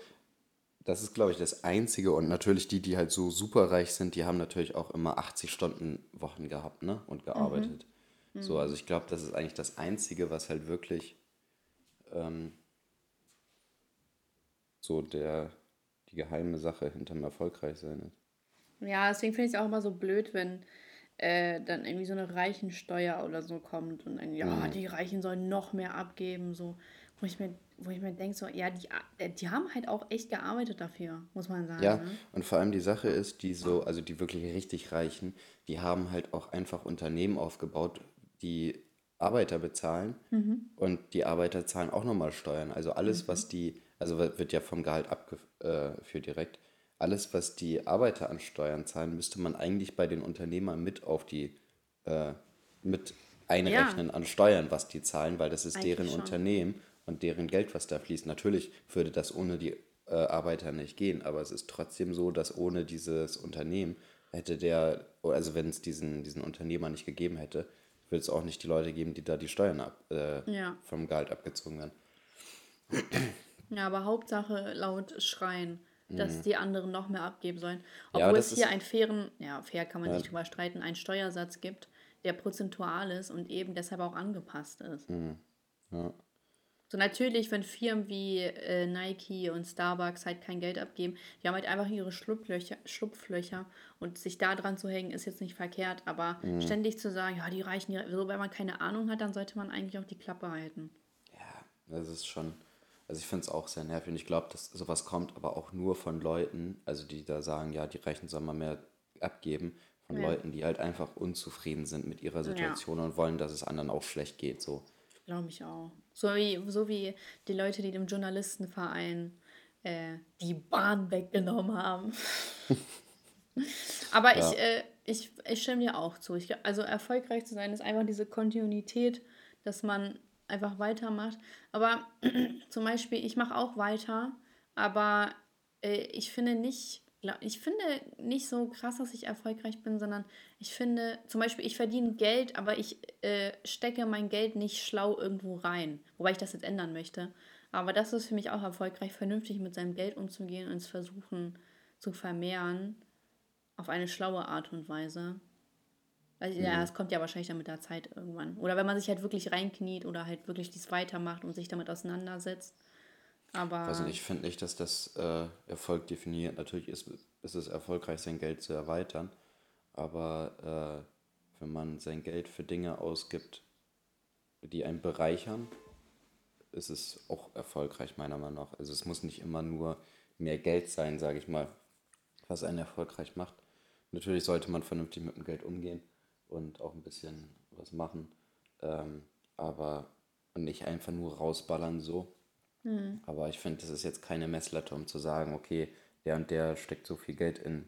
das ist, glaube ich, das Einzige und natürlich die, die halt so superreich sind, die haben natürlich auch immer 80 Stunden Wochen gehabt, ne, und gearbeitet. Mhm. So, also ich glaube, das ist eigentlich das Einzige, was halt wirklich ähm, so der, die geheime Sache hinterm Erfolgreichsein ist. Ja, deswegen finde ich es auch immer so blöd, wenn äh, dann irgendwie so eine Reichensteuer oder so kommt und dann, ja, mhm. die Reichen sollen noch mehr abgeben, so. Wo ich mir, wo ich mir denke, so, ja, die, äh, die haben halt auch echt gearbeitet dafür, muss man sagen. Ja, Ne? und vor allem die Sache ist, die so, also die wirklich richtig Reichen, die haben halt auch einfach Unternehmen aufgebaut, die Arbeiter bezahlen Mhm. und die Arbeiter zahlen auch nochmal Steuern. Also alles, was die, also wird ja vom Gehalt abgeführt direkt, alles, was die Arbeiter an Steuern zahlen, müsste man eigentlich bei den Unternehmern mit auf die, äh, mit einrechnen an Steuern, was die zahlen, weil das ist Eigentlich deren schon. Unternehmen und deren Geld, was da fließt. Natürlich würde das ohne die äh, Arbeiter nicht gehen, aber es ist trotzdem so, dass ohne dieses Unternehmen hätte der, also wenn es diesen, diesen Unternehmer nicht gegeben hätte, würde es auch nicht die Leute geben, die da die Steuern ab, äh, Ja. vom Gehalt abgezogen werden. Ja, aber Hauptsache laut Schreien, dass die anderen noch mehr abgeben sollen. Mhm. Ja, Obwohl das es hier einen fairen, ja, fair kann man Ja. sich drüber streiten, einen Steuersatz gibt, der prozentual ist und eben deshalb auch angepasst ist. Mhm. Ja. So natürlich, wenn Firmen wie äh, Nike und Starbucks halt kein Geld abgeben, die haben halt einfach ihre Schlupflöcher, Schlupflöcher und sich da dran zu hängen, ist jetzt nicht verkehrt, aber Mhm. ständig zu sagen, ja, die reichen ja, so, wenn man keine Ahnung hat, dann sollte man eigentlich auch die Klappe halten. Ja, das ist schon, also ich finde es auch sehr nervig und ich glaube, dass sowas kommt aber auch nur von Leuten, also die da sagen, ja, die Reichen sollen mal mehr abgeben, von Ja. Leuten, die halt einfach unzufrieden sind mit ihrer Situation und wollen, dass es anderen auch schlecht geht, so. Glaube ich auch. So wie, so wie die Leute, die dem Journalistenverein äh, die Bahn weggenommen haben. Aber Ja. ich, äh, ich, ich stimme dir auch zu. Ich, also erfolgreich zu sein ist einfach diese Kontinuität, dass man einfach weitermacht. Aber zum Beispiel, ich mache auch weiter, aber äh, ich finde nicht, ich finde nicht so krass, dass ich erfolgreich bin, sondern ich finde, zum Beispiel, ich verdiene Geld, aber ich äh, stecke mein Geld nicht schlau irgendwo rein. Wobei ich das jetzt ändern möchte. Aber das ist für mich auch erfolgreich, vernünftig mit seinem Geld umzugehen und es versuchen zu vermehren auf eine schlaue Art und Weise. Weil, ja, es kommt ja wahrscheinlich dann mit der Zeit irgendwann. Oder wenn man sich halt wirklich reinkniet oder halt wirklich dies weitermacht und sich damit auseinandersetzt. Aber Also ich finde nicht, dass das äh, Erfolg definiert. Natürlich ist, ist es erfolgreich, sein Geld zu erweitern, aber äh, wenn man sein Geld für Dinge ausgibt, die einen bereichern, ist es auch erfolgreich, meiner Meinung nach. Also es muss nicht immer nur mehr Geld sein, sage ich mal, was einen erfolgreich macht. Natürlich sollte man vernünftig mit dem Geld umgehen und auch ein bisschen was machen, ähm, aber und nicht einfach nur rausballern so. Aber ich finde, das ist jetzt keine Messlatte, um zu sagen, okay, der und der steckt so viel Geld in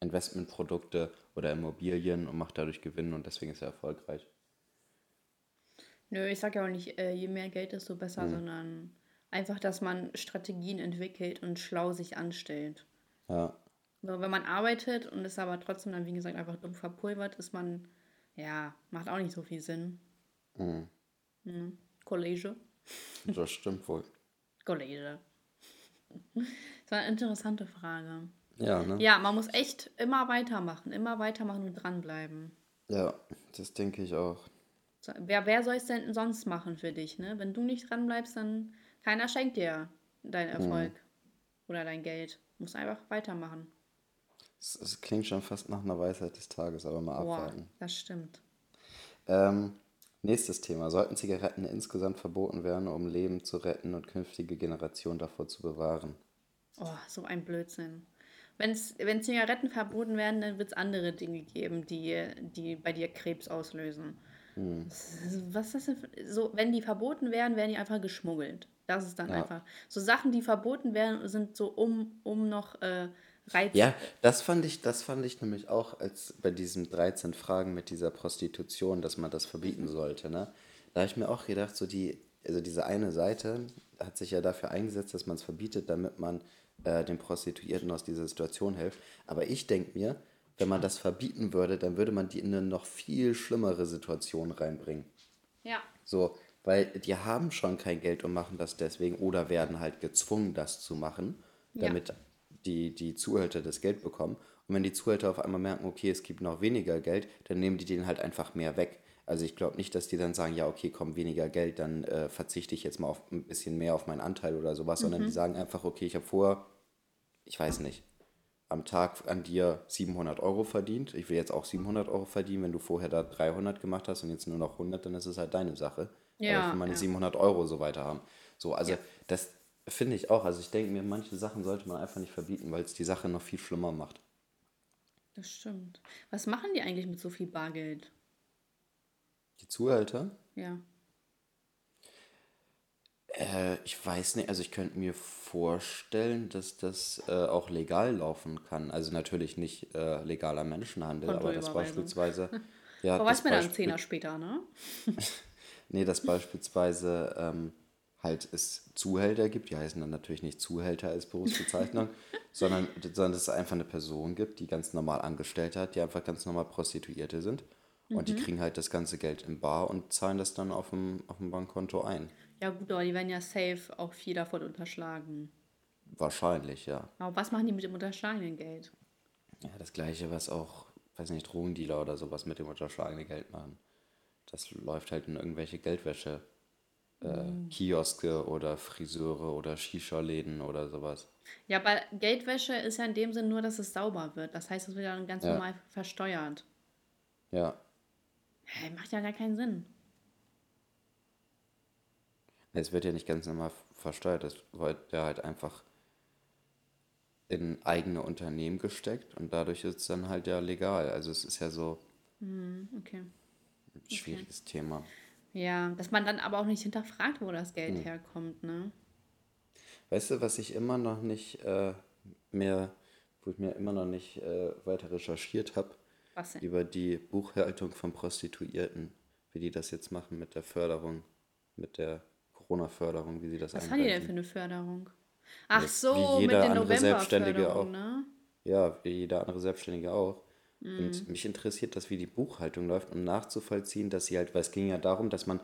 Investmentprodukte oder Immobilien und macht dadurch Gewinn und deswegen ist er erfolgreich. Nö, ich sage ja auch nicht, äh, je mehr Geld, desto besser, sondern einfach, dass man Strategien entwickelt und schlau sich anstellt. Ja, So, wenn man arbeitet und es aber trotzdem dann, wie gesagt, einfach dumm verpulvert, ist man, ja, macht auch nicht so viel Sinn. Mhm. College. das stimmt wohl. College. Das war eine interessante Frage. Ja, ne? Ja, man muss echt immer weitermachen, immer weitermachen und dranbleiben. Ja, das denke ich auch. So, wer, wer soll es denn sonst machen für dich, ne? Wenn du nicht dranbleibst, dann keiner schenkt dir deinen Erfolg oder dein Geld. Du musst einfach weitermachen. Es, klingt schon fast nach einer Weisheit des Tages, aber mal Boah, abwarten. das stimmt. Ähm, nächstes Thema. Sollten Zigaretten insgesamt verboten werden, um Leben zu retten und künftige Generationen davor zu bewahren? Oh, so ein Blödsinn. Wenn's, wenn Zigaretten verboten werden, dann wird es andere Dinge geben, die, die bei dir Krebs auslösen. Ist- Was ist das denn? Für, so, wenn die verboten werden, werden die einfach geschmuggelt. Das ist dann Ja. einfach. So Sachen, die verboten werden, sind so um, um noch äh, Reiz. Ja, das fand ich, das fand ich nämlich auch als bei diesen 13 Fragen mit dieser Prostitution, dass man das verbieten sollte, ne? Da habe ich mir auch gedacht, so die, also diese eine Seite hat sich ja dafür eingesetzt, dass man es verbietet, damit man äh, den Prostituierten aus dieser Situation hilft. Aber ich denke mir, wenn man das verbieten würde, dann würde man die in eine noch viel schlimmere Situation reinbringen. ja. So, weil die haben schon kein Geld und machen das deswegen oder werden halt gezwungen, das zu machen, Ja. Die, die Zuhälter das Geld bekommen. Und wenn die Zuhälter auf einmal merken, okay, es gibt noch weniger Geld, dann nehmen die denen halt einfach mehr weg. Also ich glaube nicht, dass die dann sagen, ja, okay, komm, weniger Geld, dann äh, verzichte ich jetzt mal auf ein bisschen mehr auf meinen Anteil oder sowas, sondern die sagen einfach, okay, ich habe vorher, ich weiß nicht, am Tag an dir 700 Euro verdient. Ich will jetzt auch 700 Euro verdienen. Wenn du vorher da 300 gemacht hast und jetzt nur noch 100, dann ist es halt deine Sache. Aber Ja, ich will meine ja. 700 Euro so weiter haben. So, also Ja. das finde ich auch. Also ich denke mir, manche Sachen sollte man einfach nicht verbieten, weil es die Sache noch viel schlimmer macht. Das stimmt. Was machen die eigentlich mit so viel Bargeld? Die Zuhälter? Ja. Äh, ich weiß nicht, also ich könnte mir vorstellen, dass das äh, auch legal laufen kann. Also natürlich nicht äh, legaler Menschenhandel, aber das beispielsweise. Ja, Aber das weiß mir dann Zehner später, ne? Nee, dass beispielsweise ähm, halt es Zuhälter gibt, die heißen dann natürlich nicht Zuhälter als Berufsbezeichnung, sondern, sondern dass es einfach eine Person gibt, die ganz normal Angestellte hat, die einfach ganz normal Prostituierte sind. Und die kriegen halt das ganze Geld im Bar und zahlen das dann auf dem, auf dem Bankkonto ein. Ja, gut, aber die werden ja safe auch viel davon unterschlagen. Wahrscheinlich, ja. Aber was machen die mit dem unterschlagenen Geld? Ja, das gleiche, was auch, weiß nicht, Drogendealer oder sowas mit dem unterschlagenen Geld machen. Das läuft halt in irgendwelche Geldwäsche. Äh, Kioske oder Friseure oder Shisha-Läden oder sowas. Ja, aber Geldwäsche ist ja in dem Sinn nur, dass es sauber wird. Das heißt, es wird dann ganz Ja. normal versteuert. Ja, Hä, macht ja gar keinen Sinn. es wird ja nicht ganz normal versteuert. Das wird ja halt einfach in eigene Unternehmen gesteckt und dadurch ist es dann halt ja legal. Also es ist ja so Okay. ein schwieriges Thema. Ja, dass man dann aber auch nicht hinterfragt, wo das Hm. Geld herkommt, ne? Weißt du, was ich immer noch nicht äh, mehr, wo ich mir immer noch nicht äh, weiter recherchiert habe, über die Buchhaltung von Prostituierten, wie die das jetzt machen mit der Förderung, mit der Corona-Förderung, wie sie das Was haben die denn für eine Förderung? Ach wie so, mit jeder den andere Selbstständige auch. Ne? Ja, wie jeder andere Selbstständige auch. Mhm. Und mich interessiert das, wie die Buchhaltung läuft, um nachzuvollziehen, dass sie halt, weil es ging ja darum, dass man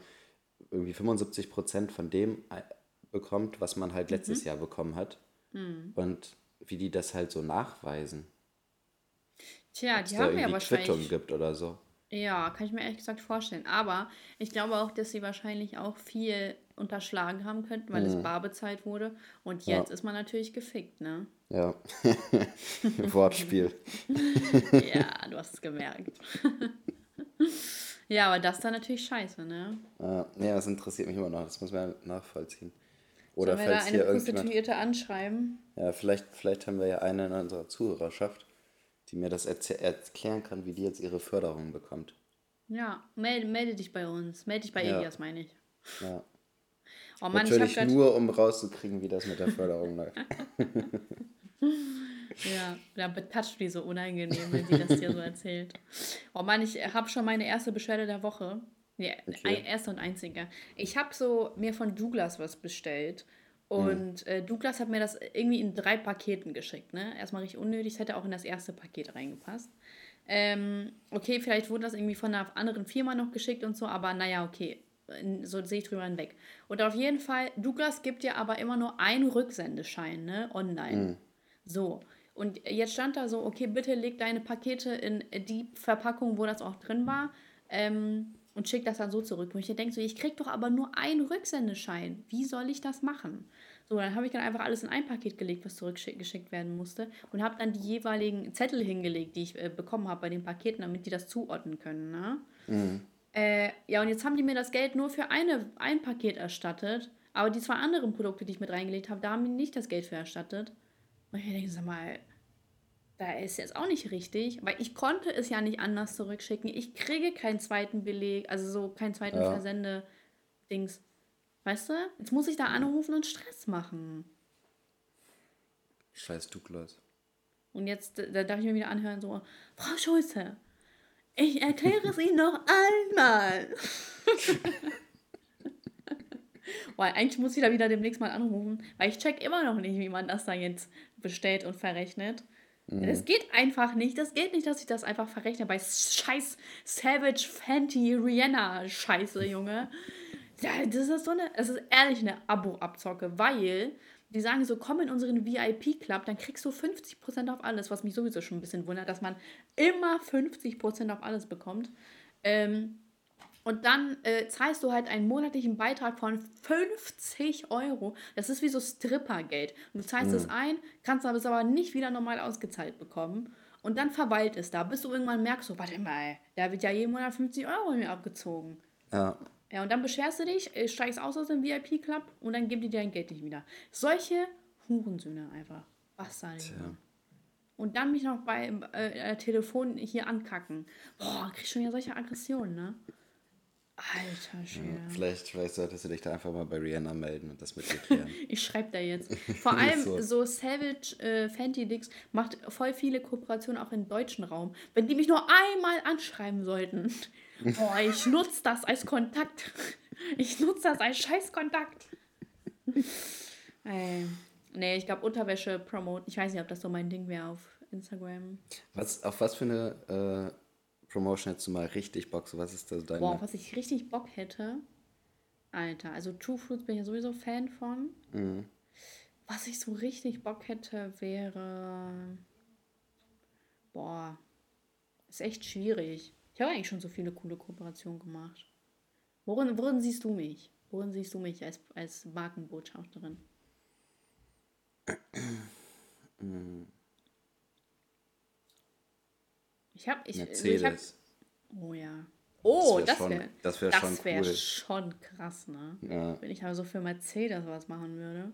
irgendwie 75 Prozent von dem äh, bekommt, was man halt letztes Mhm. Jahr bekommen hat. Und wie die das halt so nachweisen. Tja, Ob es die haben ja wahrscheinlich. Quittungen gibt oder so. Ja, kann ich mir ehrlich gesagt vorstellen. Aber ich glaube auch, dass sie wahrscheinlich auch viel unterschlagen haben könnten, weil es bar bezahlt wurde. Und Mhm. Ja. jetzt ist man natürlich gefickt, ne? Ja. Wortspiel. Ja, du hast es gemerkt. ja, aber das ist dann natürlich scheiße, ne? Ja, nee, das interessiert mich immer noch. Das muss man nachvollziehen. Oder Sollen wir da falls eine hier irgendjemand. Prostituierte anschreiben? Ja, vielleicht, vielleicht haben wir ja eine in unserer Zuhörerschaft, die mir das erklären kann, wie die jetzt ihre Förderung bekommt. Ja, melde, melde dich bei uns. Melde dich bei Ja. Elias, meine ich. Ja. Oh Mann, Natürlich nur, um rauszukriegen, wie das mit der Förderung läuft. Ja, da betatscht die so unangenehm, wenn sie das dir so erzählt. Oh Mann, ich habe schon meine erste Beschwerde der Woche. Nee, Okay. erste und einzige. Ich habe so mir von Douglas was bestellt. Und äh, Douglas hat mir das irgendwie in drei Paketen geschickt. Ne? Erstmal richtig unnötig, es hätte auch in das erste Paket reingepasst. Ähm, okay, vielleicht wurde das irgendwie von einer anderen Firma noch geschickt und so, aber naja, okay. So sehe ich drüber hinweg. Und auf jeden Fall, Douglas gibt ja aber immer nur einen Rücksendeschein, ne? Online. So. Und jetzt stand da so, okay, bitte leg deine Pakete in die Verpackung, wo das auch drin war, ähm, und schick das dann so zurück. Und ich denke so, ich krieg doch aber nur einen Rücksendeschein. Wie soll ich das machen? So, dann habe ich dann einfach alles in ein Paket gelegt, was zurückgeschickt werden musste und habe dann die jeweiligen Zettel hingelegt, die ich äh, bekommen habe bei den Paketen, damit die das zuordnen können. Ne? Äh, ja, und jetzt haben die mir das Geld nur für eine, ein Paket erstattet, aber die zwei anderen Produkte, die ich mit reingelegt habe, da haben die nicht das Geld für erstattet. Und ich denke, sag mal, da ist jetzt auch nicht richtig, weil ich konnte es ja nicht anders zurückschicken. Ich kriege keinen zweiten Beleg, also so keinen zweiten Ja. Versende-Dings. Weißt du? Jetzt muss ich da anrufen und Stress machen. Scheiß Douglas. Und jetzt, da darf ich mir wieder anhören, so, Frau Schulze, ich erkläre es Ihnen noch einmal. Weil eigentlich muss ich da wieder demnächst mal anrufen, weil ich check immer noch nicht, wie man das da jetzt bestellt und verrechnet. Das geht einfach nicht. Das geht nicht, dass ich das einfach verrechne bei scheiß Savage Fenty Rihanna Scheiße, Junge. Ja, das ist so eine, es ist ehrlich eine Abo-Abzocke, weil die sagen so, komm in unseren VIP-Club, dann kriegst du 50% auf alles, was mich sowieso schon ein bisschen wundert, dass man immer 50% auf alles bekommt. Ähm, und dann äh, zahlst du halt einen monatlichen Beitrag von 50 Euro. Das ist wie so Strippergeld. Und du zahlst es ein, kannst aber es aber nicht wieder normal ausgezahlt bekommen. Und dann verweilt es da, bis du irgendwann merkst, so, warte mal, da wird ja jeden Monat 50 Euro mir abgezogen. Ja. Ja, und dann beschwerst du dich, äh, steigst aus aus dem VIP-Club und dann geben die dir dein Geld nicht wieder. Solche Hurensöhne einfach. Was da nicht. Und dann mich noch bei äh, Telefon hier ankacken. Boah, krieg schon ja solche Aggressionen, ne? Alter Schwede. Ja, vielleicht, vielleicht solltest du dich da einfach mal bei Rihanna melden und das mit ihr klären. ich schreibe da jetzt. Vor allem so, so Savage äh, Fenty Dix macht voll viele Kooperationen auch im deutschen Raum. Wenn die mich nur einmal anschreiben sollten, boah, ich nutze das als Kontakt. Ich nutze das als Scheißkontakt. Ey. Nee, ich glaube Unterwäsche promoten. Ich weiß nicht, ob das so mein Ding wäre auf Instagram. Was, auf was für eine äh Promotion hättest du mal richtig Bock? So, was ist das deine? Boah, was ich richtig Bock hätte. Alter, also True Fruits bin ich ja sowieso Fan von. Mhm. Was ich so richtig Bock hätte, wäre. Boah, ist echt schwierig. Ich habe eigentlich schon so viele coole Kooperationen gemacht. Worin, worin siehst du mich? Worin siehst du mich als, als Markenbotschafterin? Ich habe ich, Mercedes. Ich hab, oh ja. Oh, das wäre das wär, das wär schon, wär cool. schon krass, ne? Ja. Wenn ich aber so für Mercedes was machen würde.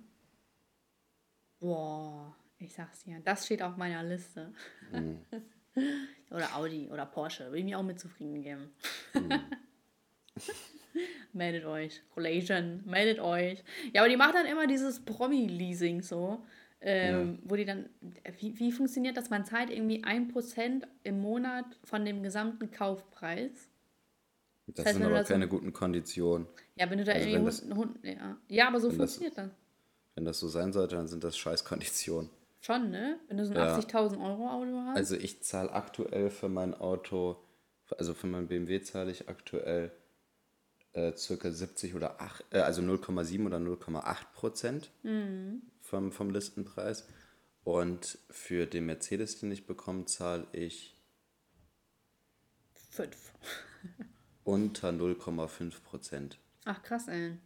Boah, ich sag's dir, das steht auf meiner Liste. Mhm. oder Audi oder Porsche, will ich mir auch mit zufrieden geben. Mhm. meldet euch, Collation, meldet euch. Ja, aber die macht dann immer dieses Promi-Leasing so. Ähm, ja. Wo die dann, wie, wie funktioniert das? Man zahlt irgendwie ein Prozent im Monat von dem gesamten Kaufpreis. Das, das heißt, sind aber keine so, guten Konditionen. Ja, wenn du da also irgendwie. Das, Hund, ja. ja, aber so funktioniert das, das, Wenn das so sein sollte, dann sind das scheiß Konditionen. Schon, ne? Wenn du so ein ja. 80.000 Euro Auto hast. Also ich zahle aktuell für mein Auto, also für mein BMW zahle ich aktuell äh, circa 70 oder 8, äh, also 0,7 oder 0,8 Prozent. Mhm vom, vom Listenpreis. Und für den Mercedes, den ich bekomme, zahle ich 5. unter 0,5 Prozent. Ach krass, ey.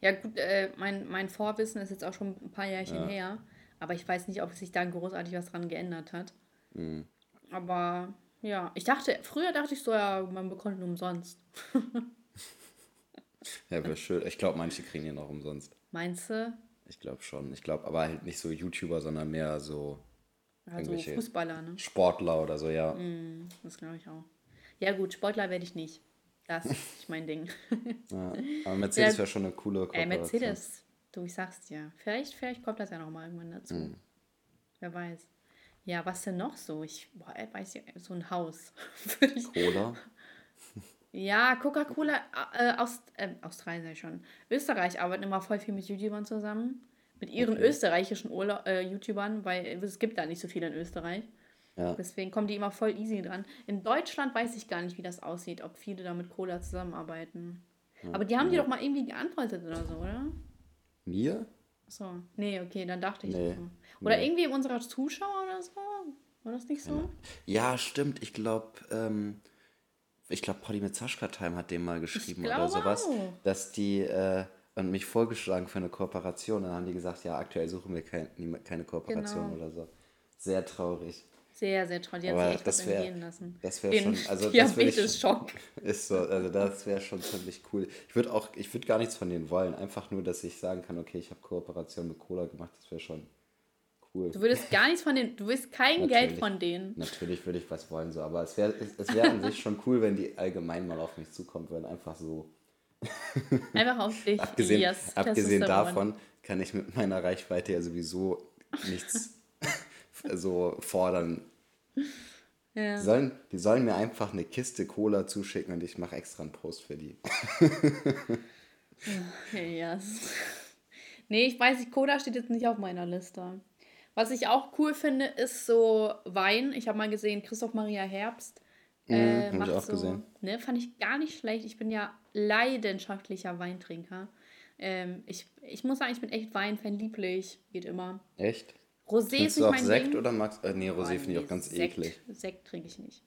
Ja gut, äh, mein, mein Vorwissen ist jetzt auch schon ein paar Jährchen ja. her, aber ich weiß nicht, ob sich da großartig was dran geändert hat. Mhm. Aber ja, ich dachte, früher dachte ich so, ja, man bekommt ihn umsonst. ja, wäre schön. Ich glaube, manche kriegen ihn noch umsonst. Meinst du? Ich glaube schon. Ich glaube aber halt nicht so YouTuber, sondern mehr so also Fußballer, ne? Sportler oder so, ja. Mm, das glaube ich auch. Ja gut, Sportler werde ich nicht. Das ist mein Ding. ja, aber Mercedes ja, wäre schon eine coole Kooperation. Äh, Mercedes, du, ich sag's dir. Vielleicht, vielleicht kommt das ja noch mal irgendwann dazu. Mm. Wer weiß. Ja, was denn noch so? Ich boah, weiß ja, so ein Haus. Cola? Ja, Coca-Cola, äh, aus, äh, Australien sei schon. Österreich arbeiten immer voll viel mit YouTubern zusammen. Mit ihren okay. österreichischen Urla äh, YouTubern, weil es gibt da nicht so viele in Österreich. Ja. Deswegen kommen die immer voll easy dran. In Deutschland weiß ich gar nicht, wie das aussieht, ob viele da mit Cola zusammenarbeiten. Ja. Aber die haben ja. dir doch mal irgendwie geantwortet oder so, oder? Mir? So, nee, okay, dann dachte ich. Nee. So. Oder nee. irgendwie unserer Zuschauer oder so? War das nicht so? Ja, stimmt. Ich glaube, ähm, ich glaube, Polly mit Saschka Time hat dem mal geschrieben oder sowas, auch. dass die äh, und mich vorgeschlagen für eine Kooperation. Dann haben die gesagt, ja, aktuell suchen wir kein, keine Kooperation genau. oder so. Sehr traurig. Sehr, sehr traurig. Die hat sich echt das wär, entgehen lassen. Das wäre schon, also Diabetes-Schock. Ist so, also das wäre schon ziemlich cool. Ich würde auch, ich würde gar nichts von denen wollen. Einfach nur, dass ich sagen kann, okay, ich habe Kooperation mit Cola gemacht. Das wäre schon cool. Du würdest gar nichts von denen, du willst kein Geld von denen. Natürlich würde ich was wollen, so, aber es wäre es wär an sich schon cool, wenn die allgemein mal auf mich zukommen würden. Einfach so. Einfach auf dich. abgesehen yes, abgesehen davon kann ich mit meiner Reichweite ja sowieso nichts so fordern. Ja. Die, sollen, die sollen mir einfach eine Kiste Cola zuschicken und ich mache extra einen Post für die. yes. Nee, ich weiß nicht, Cola steht jetzt nicht auf meiner Liste. Was ich auch cool finde, ist so Wein. Ich habe mal gesehen, Christoph Maria Herbst. Mhm, äh, mhm, macht ich auch so, gesehen. Ne, fand ich gar nicht schlecht. Ich bin ja leidenschaftlicher Weintrinker. Ähm, ich, ich muss sagen, ich bin echt Weinfan, lieblich. Geht immer. Echt? Rosé ist nicht du auch mein Sekt Ding. oder magst äh, Nee, Rosé finde ich auch ganz Sekt, eklig. Sekt trinke ich nicht.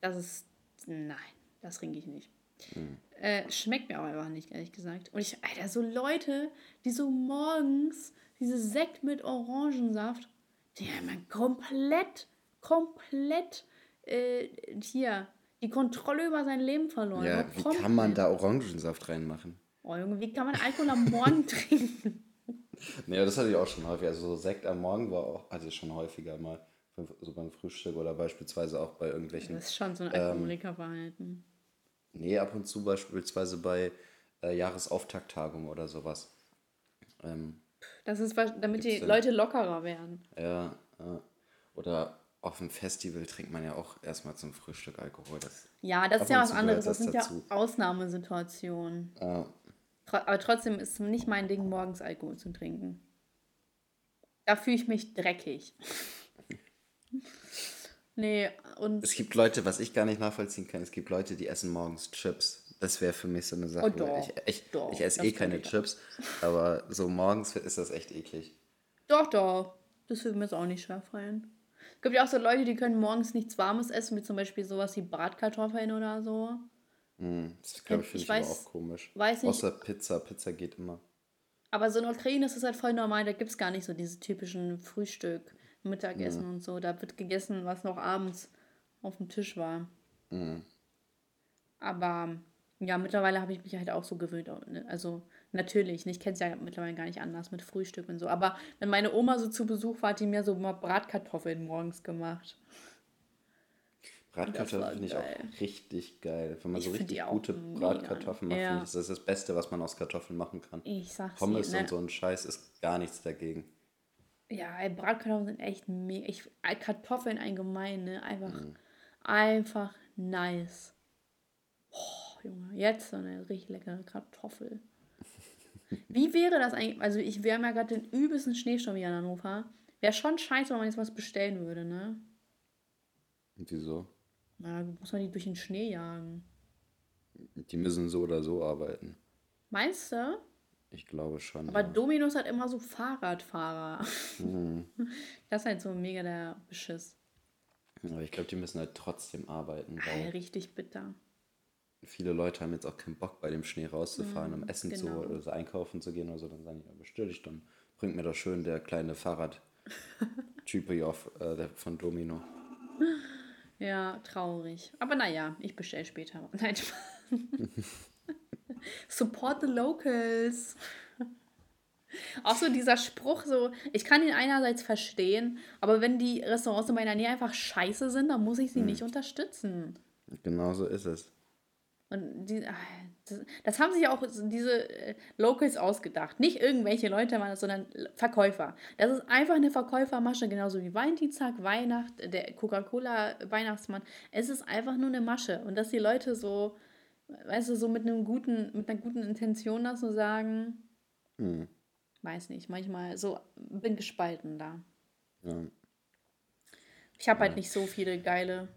Das ist. Nein, das trinke ich nicht. Hm. Äh, schmeckt mir aber einfach nicht, ehrlich gesagt. Und ich, Alter, so Leute, die so morgens diese Sekt mit Orangensaft, die haben komplett, komplett äh, hier die Kontrolle über sein Leben verloren. Ja, Aber wie kann man da Orangensaft reinmachen? Oh, Junge, wie kann man Alkohol am Morgen trinken? Nee, das hatte ich auch schon häufig. Also so Sekt am Morgen war auch, hatte ich schon häufiger mal. So beim Frühstück oder beispielsweise auch bei irgendwelchen. Das ist schon so ein Ähm, Alkoholikerverhalten. Nee, ab und zu beispielsweise bei äh, Jahresauftakt-Tagung oder sowas. Ähm, Das ist, damit die Leute lockerer werden. ja, äh, oder auf dem Festival trinkt man ja auch erstmal zum Frühstück Alkohol. Das, Ja, das ist ja was anderes. Das das sind ja dazu. Ausnahmesituationen. äh, Tro aber trotzdem ist es nicht mein Ding, morgens Alkohol zu trinken. Da fühle ich mich dreckig. nee, und. es gibt Leute, was ich gar nicht nachvollziehen kann, es gibt Leute, die essen morgens Chips. Das wäre für mich so eine Sache. Oh, doch, ich, ich, doch, ich esse eh keine ich. Chips, aber so morgens ist das echt eklig. Doch, doch. Das würde mir jetzt auch nicht schwer fallen. Es gibt ja auch so Leute, die können morgens nichts Warmes essen, wie zum Beispiel sowas wie Bratkartoffeln oder so. Hm, das glaube ich, Ich finde ich aber weiß- auch komisch. weiß nicht- Außer Pizza. Pizza geht immer. Aber so in der Ukraine ist es halt voll normal, da gibt es gar nicht so diese typischen Frühstück, Mittagessen und so. Da wird gegessen, was noch abends auf dem Tisch war. Aber ja, mittlerweile habe ich mich halt auch so gewöhnt. ne? Also natürlich, ich kenne es ja mittlerweile gar nicht anders mit Frühstück und so. Aber wenn meine Oma so zu Besuch war, hat die mir so mal Bratkartoffeln morgens gemacht. Bratkartoffeln finde ich auch richtig geil. Wenn man Ich so richtig gute. Bratkartoffeln macht, Ja. finde ich, ist das das Beste, was man aus Kartoffeln machen kann. Ich sag's Pommes dir, ne? und so ein Scheiß ist gar nichts dagegen. Ja, ey, Bratkartoffeln sind echt mega. Ich, äh, Kartoffeln allgemein, ne? Einfach, Mhm. einfach nice. Oh, Junge, jetzt so eine richtig leckere Kartoffel. Wie wäre das eigentlich? Also, ich, wir haben ja gerade den übelsten Schneesturm hier in Hannover. Wäre schon scheiße, wenn man jetzt was bestellen würde, ne? Und wieso? Na, muss man die durch den Schnee jagen. Die müssen so oder so arbeiten. Meinst du? Ich glaube schon. Aber ja. Dominus hat immer so Fahrradfahrer. Das ist halt so mega der Beschiss. Aber ich glaube, die müssen halt trotzdem arbeiten, Ey, weil richtig bitter. viele Leute haben jetzt auch keinen Bock, bei dem Schnee rauszufahren, um essen zu genau. oder so einkaufen zu gehen oder so. Dann sagen die, ja, bestell dich, dann bringt mir doch schön der kleine Fahrrad-Typ äh, von Domino. Ja, traurig. Aber naja, ich bestelle später. Nein. Support the locals. Auch so dieser Spruch, so, ich kann ihn einerseits verstehen, aber wenn die Restaurants in meiner Nähe einfach scheiße sind, dann muss ich sie nicht unterstützen. Genau so ist es. Und die, ah, das, das haben sich auch diese äh, Locals ausgedacht. Nicht irgendwelche Leute, waren das, sondern Verkäufer. Das ist einfach eine Verkäufermasche, genauso wie Valentinstag, Weihnacht, der Coca-Cola-Weihnachtsmann. Es ist einfach nur eine Masche. Und dass die Leute so, weißt du, so mit einem guten, mit einer guten Intention das so sagen, Hm. weiß nicht, manchmal so, bin gespalten da. Ja. Ich habe halt nicht so viele geile.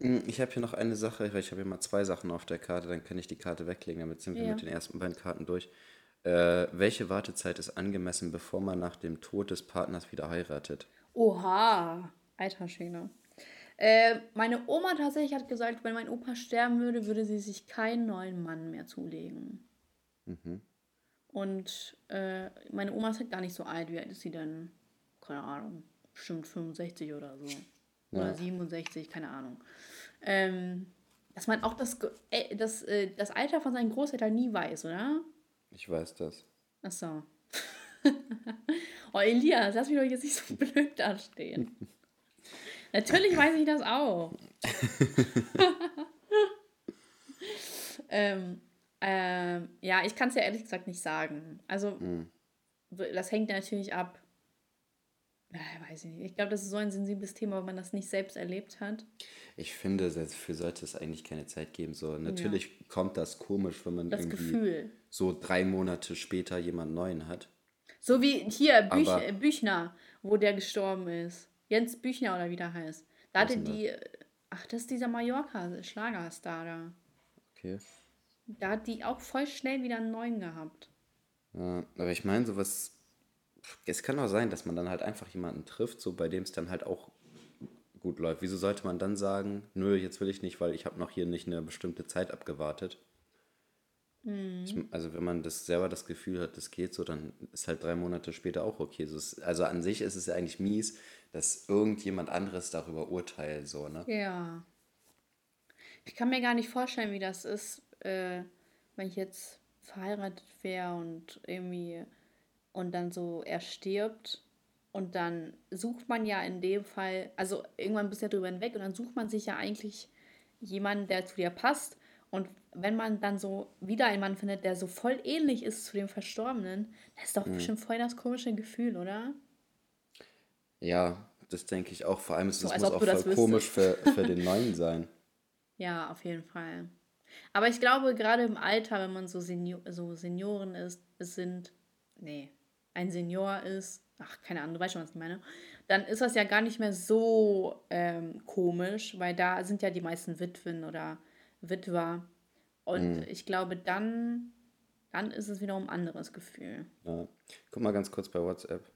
Hm, Ich habe hier noch eine Sache, weil ich habe hier mal zwei Sachen auf der Karte, dann kann ich die Karte weglegen, damit sind wir Ja. mit den ersten beiden Karten durch. Äh, welche Wartezeit ist angemessen, bevor man nach dem Tod des Partners wieder heiratet? Oha, alter Schwede. Äh, meine Oma tatsächlich hat gesagt, wenn mein Opa sterben würde, würde sie sich keinen neuen Mann mehr zulegen. Mhm. Und äh, meine Oma ist halt gar nicht so alt. Wie alt ist sie denn? Keine Ahnung. Bestimmt 65 oder so. Oder Ja. 67, keine Ahnung. Ähm, dass man auch das, äh, das, äh, das Alter von seinen Großeltern nie weiß, oder? Ich weiß das. Ach so. oh, Elias, lass mich doch jetzt nicht so blöd dastehen. Natürlich weiß ich das auch. ähm, ähm, ja, ich kann es ja ehrlich gesagt nicht sagen. Also, das hängt natürlich ab. Ja, weiß ich nicht. Ich glaube, das ist so ein sensibles Thema, wenn man das nicht selbst erlebt hat. Ich finde, dafür sollte es eigentlich keine Zeit geben. So, natürlich kommt das komisch, wenn man Das irgendwie Gefühl. so drei Monate später jemand Neuen hat. So wie hier Büch, Aber- Büchner, wo der gestorben ist. Jens Büchner oder wie der heißt. Da hatte die. Ach, das ist dieser Mallorca-Schlagerstar da. Okay. Da hat die auch voll schnell wieder einen neuen gehabt. Ja, aber ich meine, sowas. Es kann auch sein, dass man dann halt einfach jemanden trifft, so bei dem es dann halt auch gut läuft. Wieso sollte man dann sagen, nö, jetzt will ich nicht, weil ich habe noch hier nicht eine bestimmte Zeit abgewartet? Ich, also wenn man das selber das Gefühl hat, das geht so, dann ist halt drei Monate später auch okay. So ist, also an sich ist es ja eigentlich mies, dass irgendjemand anderes darüber urteilt, so, ne? Ja. Ich kann mir gar nicht vorstellen, wie das ist, äh, wenn ich jetzt verheiratet wäre und irgendwie und dann so er stirbt und dann sucht man ja in dem Fall, also irgendwann bist du ja drüber hinweg und dann sucht man sich ja eigentlich jemanden, der zu dir passt. Und wenn man dann so wieder einen Mann findet, der so voll ähnlich ist zu dem Verstorbenen, das ist doch Mhm. bestimmt voll das komische Gefühl, oder? Ja, das denke ich auch. Vor allem ist So, es als muss auch voll komisch für, für den Neuen sein. Ja, auf jeden Fall. Aber ich glaube, gerade im Alter, wenn man so, Senior, so Senioren ist, es sind, nee, ein Senior ist, ach, keine Ahnung, du weißt schon, was ich meine, dann ist das ja gar nicht mehr so ähm, komisch, weil da sind ja die meisten Witwen oder Witwer. Und Mhm. ich glaube, dann, dann ist es wiederum ein anderes Gefühl. Ja. Guck mal ganz kurz bei WhatsApp.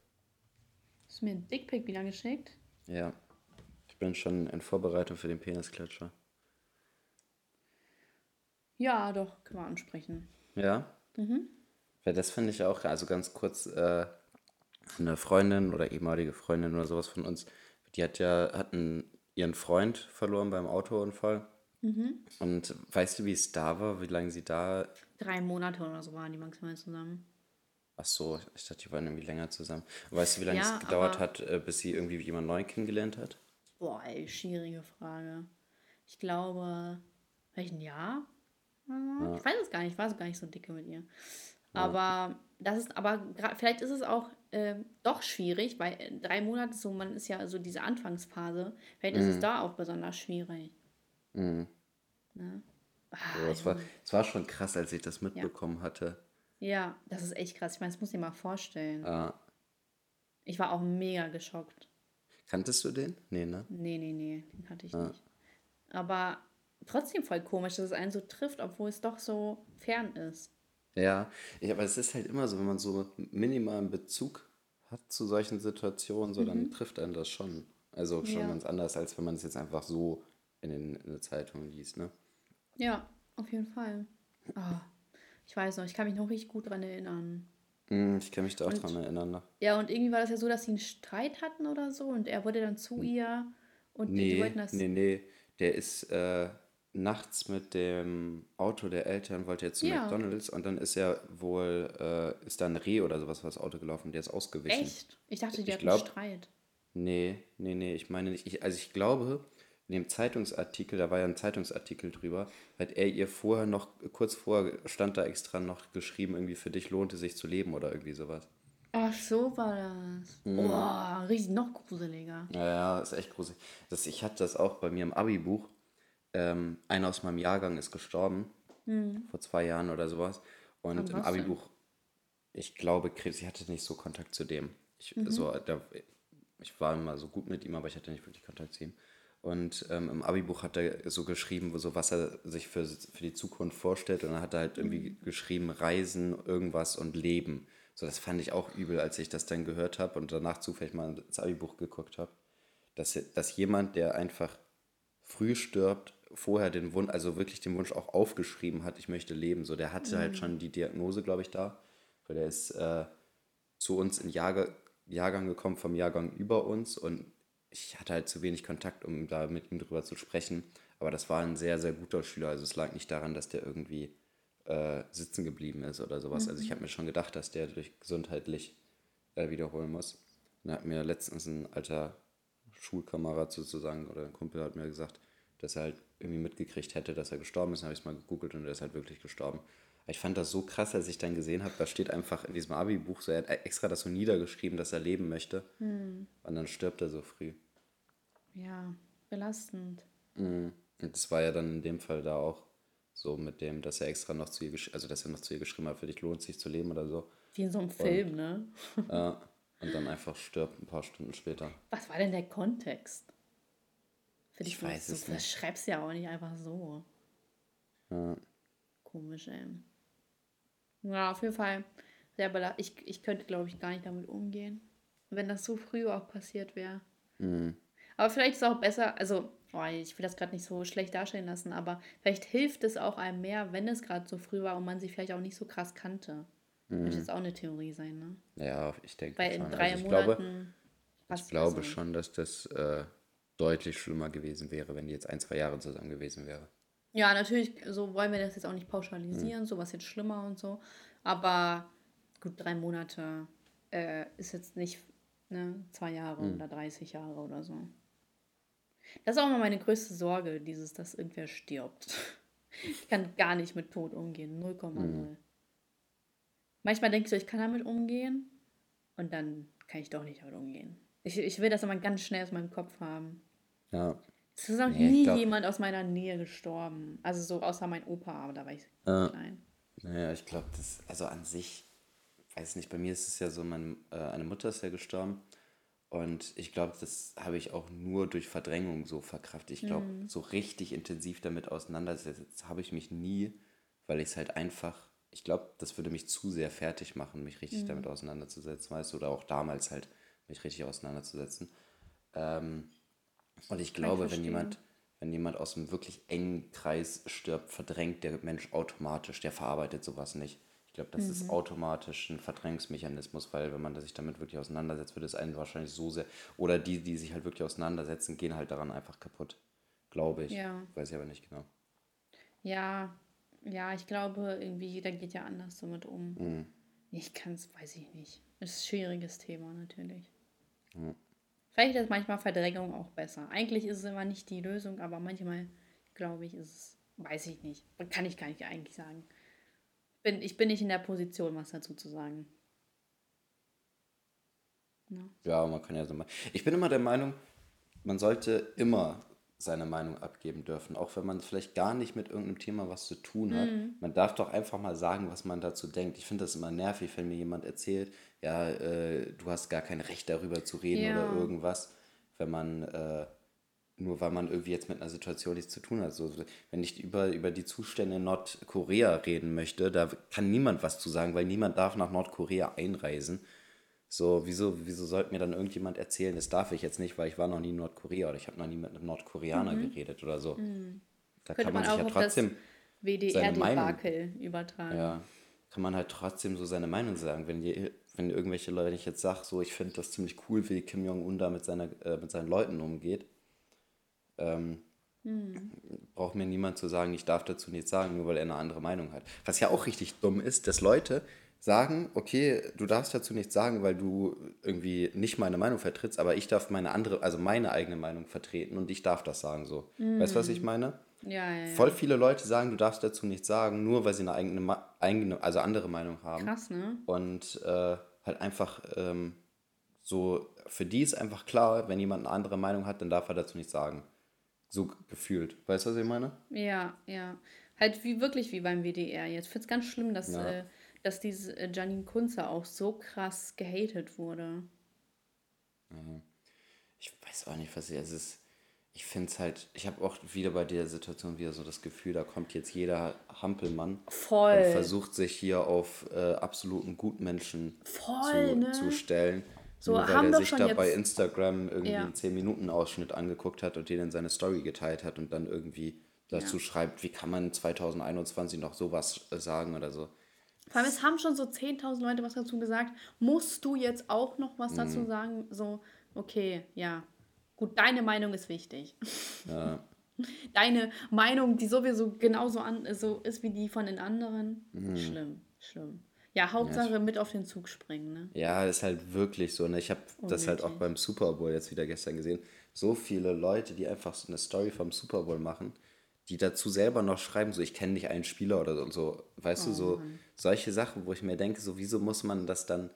Hast du mir ein Dickpick wieder geschickt? Ja. Ich bin schon in Vorbereitung für den Penisklatscher. Ja, doch, können wir ansprechen. Ja? Mhm. Weil das finde ich auch, also ganz kurz, äh, eine Freundin oder ehemalige Freundin oder sowas von uns, die hat ja, hatten ihren Freund verloren beim Autounfall. Mhm. Und weißt du, wie es da war, wie lange sie da. Drei Monate oder so waren die maximal zusammen. Ach so, ich dachte, die waren irgendwie länger zusammen. Weißt du, wie lange Ja, es gedauert hat, äh, bis sie irgendwie jemand neu kennengelernt hat? Boah, ey, schwierige Frage. Ich glaube, vielleicht ein Jahr? Ja. Ich weiß es gar nicht, ich war so gar nicht so dicke mit ihr. Aber das ist, aber vielleicht ist es auch ähm, doch schwierig, weil äh, drei Monate so, man ist ja so diese Anfangsphase, vielleicht ist es da auch besonders schwierig. Mhm. Ne? Ah, So, es, war, es war schon krass, als ich das mitbekommen hatte. ja, das ist echt krass. Ich meine, das muss ich dir mal vorstellen. Äh, Ich war auch mega geschockt. kanntest du den? Nee, ne? Nee, nee, nee, den hatte ich Ja. nicht. Aber trotzdem voll komisch, dass es einen so trifft, obwohl es doch so fern ist. Ja, ja, aber es ist halt immer so, wenn man so minimalen Bezug hat zu solchen Situationen, so dann trifft einen das schon. Also schon Mhm. Ja. ganz anders, als wenn man es jetzt einfach so in, den, in der Zeitung liest, ne? Ja, auf jeden Fall. Ah, ich weiß noch, ich kann mich noch richtig gut dran erinnern. Hm, ich kann mich da auch Und- dran erinnern. Ne? Ja, und irgendwie war das ja so, dass sie einen Streit hatten oder so und er wurde dann zu ihr und die, die Nee, wollten das. nee, nee. Der ist äh, nachts mit dem Auto der Eltern, wollte er zu Ja. McDonalds und dann ist er wohl, äh, ist da ein Reh oder sowas vor das Auto gelaufen, der ist ausgewichen. Echt? Ich dachte, die Ich hatten glaub- Streit. Nee, nee, nee, ich meine nicht. Ich, also ich glaube, in dem Zeitungsartikel, da war ja ein Zeitungsartikel drüber, hat er ihr vorher noch, kurz vorher stand da extra noch geschrieben, irgendwie für dich lohnte sich zu leben oder irgendwie sowas. Ach, so war das. Mhm. Boah, richtig noch gruseliger. Ja, ja, ist echt gruselig. Das, ich hatte das auch bei mir im Abi-Buch. Ähm, einer aus meinem Jahrgang ist gestorben, vor zwei Jahren oder sowas. Und An im Abi-Buch, ich glaube, Krebs, ich hatte nicht so Kontakt zu dem. Ich, so, da, ich war immer so gut mit ihm, aber ich hatte nicht wirklich Kontakt zu ihm. Und ähm, im Abi-Buch hat er so geschrieben, so was er sich für, für die Zukunft vorstellt. Und dann hat er halt irgendwie geschrieben, Reisen, irgendwas und Leben. So, das fand ich auch übel, als ich das dann gehört habe und danach zufällig mal ins Abi-Buch geguckt habe. Dass, dass jemand, der einfach früh stirbt, vorher den Wunsch, also wirklich den Wunsch auch aufgeschrieben hat, ich möchte leben. So, der hatte halt schon die Diagnose, glaube ich, da. Weil der ist äh, zu uns in Jahrgang, Jahrgang gekommen, vom Jahrgang über uns und ich hatte halt zu wenig Kontakt, um da mit ihm drüber zu sprechen. Aber das war ein sehr, sehr guter Schüler. Also es lag nicht daran, dass der irgendwie äh, sitzen geblieben ist oder sowas. Also ich habe mir schon gedacht, dass der durch gesundheitlich äh, wiederholen muss. Und da hat mir letztens ein alter Schulkamerad sozusagen oder ein Kumpel hat mir gesagt, dass er halt irgendwie mitgekriegt hätte, dass er gestorben ist. Dann habe ich es mal gegoogelt und er ist halt wirklich gestorben. Ich fand das so krass, als ich dann gesehen habe, da steht einfach in diesem Abi-Buch, so, er hat extra das so niedergeschrieben, dass er leben möchte. Und dann stirbt er so früh. Ja, belastend. Mhm. Und das war ja dann in dem Fall da auch so mit dem, dass er extra noch zu ihr, also dass er noch zu ihr geschrieben hat, für dich lohnt sich zu leben oder so. Wie in so einem Film, ne? Ja. Und dann einfach stirbt ein paar Stunden später. Was war denn der Kontext? Für dich Ich weiß du, es du nicht. schreibst ja auch nicht einfach so. Ja. Komisch, ey. Ja, auf jeden Fall sehr ich, ich könnte, glaube ich, gar nicht damit umgehen, wenn das so früh auch passiert wäre. Mhm. Aber vielleicht ist es auch besser, also, oh, ich will das gerade nicht so schlecht darstellen lassen, aber vielleicht hilft es auch einem mehr, wenn es gerade so früh war und man sich vielleicht auch nicht so krass kannte. Könnte jetzt auch eine Theorie sein, ne? Ja, ich denke Weil in schon. drei also ich Monaten. glaube, ich glaube schon, dass das äh, deutlich schlimmer gewesen wäre, wenn die jetzt ein, zwei Jahre zusammen gewesen wäre. Ja, natürlich, so wollen wir das jetzt auch nicht pauschalisieren, so was jetzt schlimmer und so. Aber gut, drei Monate äh, ist jetzt nicht ne, zwei Jahre oder 30 Jahre oder so. Das ist auch immer meine größte Sorge, dieses, dass irgendwer stirbt. Ich kann gar nicht mit Tod umgehen, 0,0. Manchmal denke ich so, ich kann damit umgehen und dann kann ich doch nicht damit umgehen. Ich, ich will das immer ganz schnell aus meinem Kopf haben. Ja. Es ist noch Nee, nie glaub- jemand aus meiner Nähe gestorben. Also so außer mein Opa, aber da war ich Ja. klein. Naja, ich glaube, das, also an sich, weiß nicht, bei mir ist es ja so, meine, äh, eine Mutter ist ja gestorben und ich glaube, das habe ich auch nur durch Verdrängung so verkraftet. Ich glaube, so richtig intensiv damit auseinandergesetzt habe ich mich nie, weil ich es halt einfach, ich glaube, das würde mich zu sehr fertig machen, mich richtig damit auseinanderzusetzen, weißt du, oder auch damals halt mich richtig auseinanderzusetzen. Ähm, und ich glaube, wenn jemand, wenn jemand aus einem wirklich engen Kreis stirbt, verdrängt der Mensch automatisch, der verarbeitet sowas nicht. Ich glaube, das ist automatisch ein Verdrängungsmechanismus, weil wenn man sich damit wirklich auseinandersetzt, würde es einen wahrscheinlich so sehr, oder die, die sich halt wirklich auseinandersetzen, gehen halt daran einfach kaputt. Glaube ich. Ja. Weiß ich aber nicht genau. Ja, ja, ich glaube, irgendwie jeder geht ja anders damit um. Mhm. Ich kann es, weiß ich nicht. Es ist ein schwieriges Thema natürlich. Vielleicht ist manchmal Verdrängung auch besser. Eigentlich ist es immer nicht die Lösung, aber manchmal, glaube ich, ist es, weiß ich nicht. Kann ich gar nicht eigentlich sagen. Bin, ich bin nicht in der Position, was dazu zu sagen. Ne? Ja, man kann ja so mal. Ich bin immer der Meinung, man sollte immer seine Meinung abgeben dürfen, auch wenn man vielleicht gar nicht mit irgendeinem Thema was zu tun hat. Man darf doch einfach mal sagen, was man dazu denkt. Ich finde das immer nervig, wenn mir jemand erzählt, ja, äh, du hast gar kein Recht darüber zu reden Ja. oder irgendwas, wenn man äh, nur weil man irgendwie jetzt mit einer Situation nichts zu tun hat. So, wenn ich über, über die Zustände in Nordkorea reden möchte, da kann niemand was zu sagen, weil niemand darf nach Nordkorea einreisen. So, wieso, wieso sollte mir dann irgendjemand erzählen, das darf ich jetzt nicht, weil ich war noch nie in Nordkorea oder ich habe noch nie mit einem Nordkoreaner geredet oder so. Da Mhm. Könnte kann man man sich ja trotzdem, WDR-Debakel übertragen. ja, kann man halt trotzdem so seine Meinung sagen. Wenn, je, wenn irgendwelche Leute, ich jetzt sage, so, ich finde das ziemlich cool, wie Kim Jong-un da mit, seiner, äh, mit seinen Leuten umgeht, ähm, Hm. braucht mir niemand zu sagen, ich darf dazu nichts sagen, nur weil er eine andere Meinung hat. Was ja auch richtig dumm ist, dass Leute sagen, okay, du darfst dazu nichts sagen, weil du irgendwie nicht meine Meinung vertrittst, aber ich darf meine andere, also meine eigene Meinung vertreten und ich darf das sagen so. Weißt du, was ich meine? Ja, ja, ja. Voll viele Leute sagen, du darfst dazu nichts sagen, nur weil sie eine eigene, eigene also andere Meinung haben. Krass, ne? Und äh, halt einfach ähm, so, für die ist einfach klar, wenn jemand eine andere Meinung hat, dann darf er dazu nichts sagen. So gefühlt. Weißt du, was ich meine? Ja, ja. Halt wie wirklich wie beim WDR jetzt. Ich finde es ganz schlimm, dass, Ja. äh, dass diese äh, Janine Kunze auch so krass gehatet wurde. Ich weiß auch nicht, was ich, es ist. Ich finde es halt, ich habe auch wieder bei der Situation wieder so das Gefühl, da kommt jetzt jeder Hampelmann Voll. und versucht sich hier auf äh, absoluten Gutmenschen Voll, zu, ne? zu stellen. So, nur weil er sich da bei Instagram irgendwie Ja. einen 10-Minuten-Ausschnitt angeguckt hat und den in seine Story geteilt hat und dann irgendwie dazu schreibt, wie kann man 2021 noch sowas äh, sagen oder so. Vor allem, es haben schon so 10.000 Leute was dazu gesagt. Musst du jetzt auch noch was Mhm. dazu sagen? So, okay, ja. Gut, deine Meinung ist wichtig. Ja. Deine Meinung, die sowieso genauso an, so ist wie die von den anderen. Mhm. Schlimm, schlimm. Ja, Hauptsache mit auf den Zug springen, ne? Ja, ist halt wirklich so. Ne? Ich habe das halt auch beim Super Bowl jetzt wieder gestern gesehen. So viele Leute, die einfach so eine Story vom Super Bowl machen, die dazu selber noch schreiben, so ich kenne nicht einen Spieler oder so. Weißt du, so solche Sachen, wo ich mir denke, so wieso muss man das dann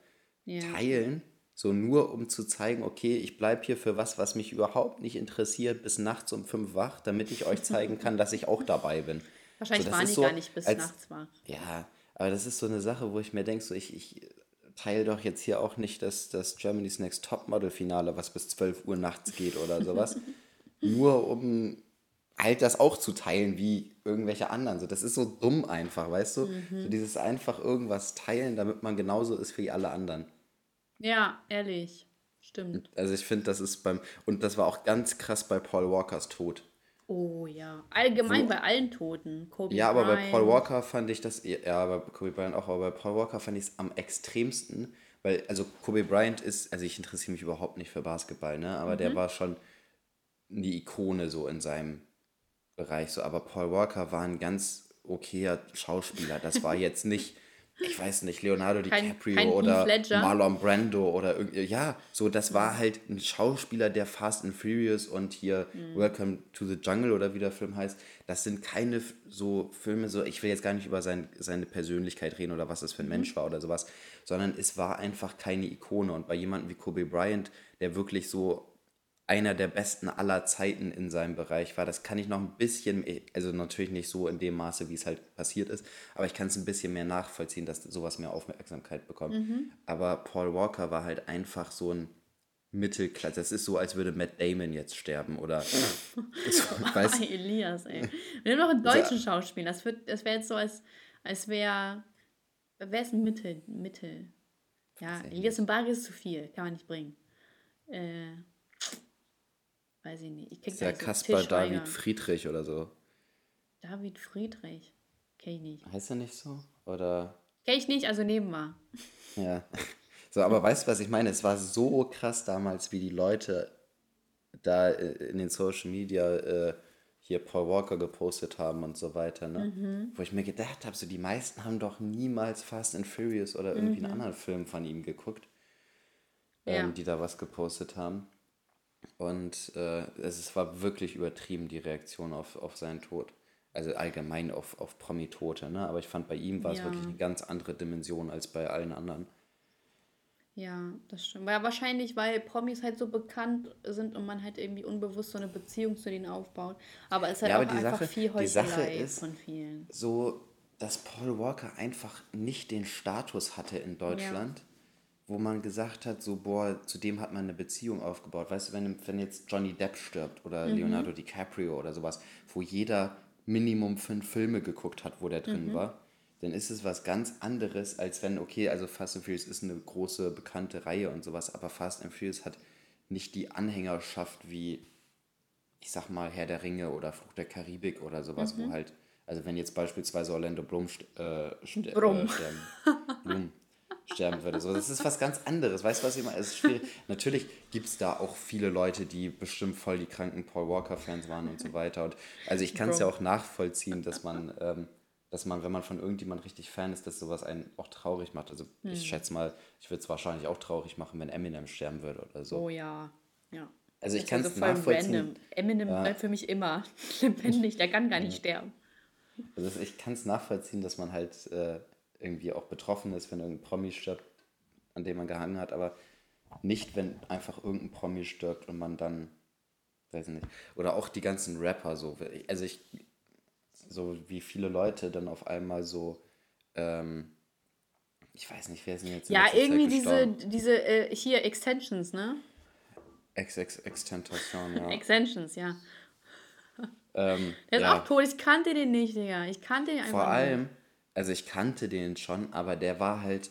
Ja. teilen? So nur um zu zeigen, okay, ich bleibe hier für was, was mich überhaupt nicht interessiert, bis nachts um fünf wach, damit ich euch zeigen kann, dass ich auch dabei bin. Wahrscheinlich So, waren die so, gar nicht bis als- nachts wach. Ja, aber das ist so eine Sache, wo ich mir denke, so ich, ich teile doch jetzt hier auch nicht das, das Germany's Next Topmodel-Finale, was bis 12 Uhr nachts geht oder sowas. Nur um halt das auch zu teilen wie irgendwelche anderen. So, das ist so dumm einfach, weißt du? So dieses einfach irgendwas teilen, damit man genauso ist wie alle anderen. Ja, ehrlich. Stimmt. Also ich finde, das ist beim, und das war auch ganz krass bei Paul Walkers Tod. Oh ja. Allgemein bei allen Toten. Kobe Ja, aber bei Bryant. Paul Walker fand ich das, ja, bei Kobe Bryant auch, aber bei Paul Walker fand ich es am extremsten, weil, also Kobe Bryant ist, also ich interessiere mich überhaupt nicht für Basketball, ne, aber Mhm. der war schon eine Ikone so in seinem Bereich so. Aber Paul Walker war ein ganz okayer Schauspieler. Das war jetzt nicht, ich weiß nicht, Leonardo DiCaprio kein oder Marlon Brando oder irgendwie. Ja, so, das war halt ein Schauspieler, der Fast and Furious und hier mhm. Welcome to the Jungle oder wie der Film heißt. Das sind keine so Filme, so, ich will jetzt gar nicht über sein, seine Persönlichkeit reden oder was das für ein mhm. Mensch war oder sowas, sondern es war einfach keine Ikone. Und bei jemandem wie Kobe Bryant, der wirklich so einer der besten aller Zeiten in seinem Bereich war. Das kann ich noch ein bisschen, also natürlich nicht so in dem Maße, wie es halt passiert ist, aber ich kann es ein bisschen mehr nachvollziehen, dass sowas mehr Aufmerksamkeit bekommt. Mhm. Aber Paul Walker war halt einfach so ein Mittelklasse. Das ist so, als würde Matt Damon jetzt sterben oder. so, weiß, Elias, ey. Wir haben noch einen deutschen Schauspieler. Das, das wäre jetzt so, als, als wäre. Wer ist ein Mittel? Mittel. Ja, Elias und Bari ist zu viel. Kann man nicht bringen. Äh. Weiß ich nicht. Ich krieg ja Kaspar David Friedrich oder so. David Friedrich. Kenn ich nicht. Heißt er nicht so? Oder? Kenn ich nicht, also nehmen wir. Ja. So, aber weißt du, was ich meine? Es war so krass damals, wie die Leute da äh, in den Social Media äh, hier Paul Walker gepostet haben und so weiter, ne? Mhm. Wo ich mir gedacht habe, so die meisten haben doch niemals Fast and Furious oder irgendwie mhm. einen anderen Film von ihm geguckt, ähm, ja. die da was gepostet haben. Und äh, es war wirklich übertrieben, die Reaktion auf, auf seinen Tod. Also allgemein auf, auf Promi-Tote, ne? Aber ich fand, bei ihm war es wirklich eine ganz andere Dimension als bei allen anderen. Ja, das stimmt. Ja, wahrscheinlich, weil Promis halt so bekannt sind und man halt irgendwie unbewusst so eine Beziehung zu denen aufbaut. Aber es ist halt ja, auch einfach Sache, viel Heuchelei von vielen. So, dass Paul Walker einfach nicht den Status hatte in Deutschland. Ja wo man gesagt hat, so, boah, zu dem hat man eine Beziehung aufgebaut. Weißt du, wenn, wenn jetzt Johnny Depp stirbt oder mhm. Leonardo DiCaprio oder sowas, wo jeder Minimum fünf Filme geguckt hat, wo der drin mhm. war, dann ist es was ganz anderes, als wenn, okay, also Fast and Furious ist eine große, bekannte Reihe und sowas, aber Fast and Furious hat nicht die Anhängerschaft wie, ich sag mal, Herr der Ringe oder Fluch der Karibik oder sowas, mhm. wo halt, also wenn jetzt beispielsweise Orlando Bloom st äh, st Blum. Äh, sterben, Bloom, sterben würde. So, das ist was ganz anderes. Weißt du, was ich meine? Es ist schwierig. Natürlich gibt es da auch viele Leute, die bestimmt voll die kranken Paul Walker-Fans waren und so weiter. Und also ich kann es ja auch nachvollziehen, dass man, ähm, dass man, wenn man von irgendjemand richtig Fan ist, dass sowas einen auch traurig macht. Also hm. ich schätze mal, ich würde es wahrscheinlich auch traurig machen, wenn Eminem sterben würde oder so. Oh ja, ja. Also ich kann es nachvollziehen. Random. Eminem ja. bleibt für mich immer lebendig, der kann gar nicht sterben. Also ich kann es nachvollziehen, dass man halt äh, irgendwie auch betroffen ist, wenn irgendein Promi stirbt, an dem man gehangen hat, aber nicht, wenn einfach irgendein Promi stirbt und man dann, weiß nicht, oder auch die ganzen Rapper so, also ich, so wie viele Leute dann auf einmal so, ähm, ich weiß nicht, wer sind jetzt Ja, irgendwie diese, diese äh, hier Extensions, ne? Ex, Ex Extentation, ja. Extensions, ja. Ähm, Der ist ja. auch tot, ich kannte den nicht, Digga. Ich kannte den einfach Vor allem, nicht also ich kannte den schon, aber der war halt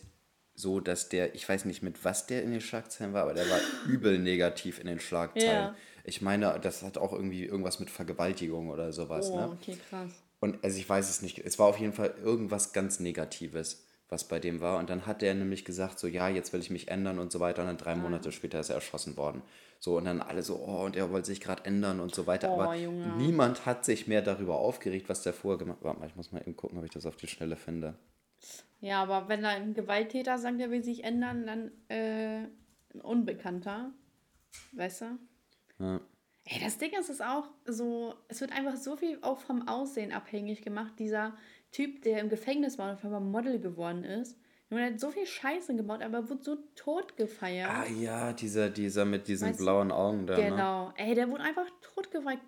so, dass der, ich weiß nicht mit was der in den Schlagzeilen war, aber der war übel negativ in den Schlagzeilen. Ja. Ich meine, das hat auch irgendwie irgendwas mit Vergewaltigung oder sowas. Oh, ne? okay, krass. Und also ich weiß es nicht, es war auf jeden Fall irgendwas ganz Negatives, was bei dem war. Und dann hat der nämlich gesagt, so ja, jetzt will ich mich ändern und so weiter. Und dann drei ah. Monate später ist er erschossen worden. So, und dann alle so, oh, und er wollte sich gerade ändern und so weiter. Oh, Aber Junge. niemand hat sich mehr darüber aufgeregt, was der vorher gemacht hat. Warte mal, ich muss mal eben gucken, ob ich das auf die Schnelle finde. Ja, aber wenn da ein Gewalttäter sagt, er will sich ändern, dann äh, ein Unbekannter. Weißt du? Ja. Ey, das Ding ist es auch so, es wird einfach so viel auch vom Aussehen abhängig gemacht. Dieser Typ, der im Gefängnis war und auf einmal Model geworden ist, und er hat so viel Scheiße gebaut, aber wurde so tot gefeiert. Ah ja, dieser, dieser mit diesen weißt blauen Augen da. Ne? Genau. Ne? Ey, der wurde einfach tot gefeiert.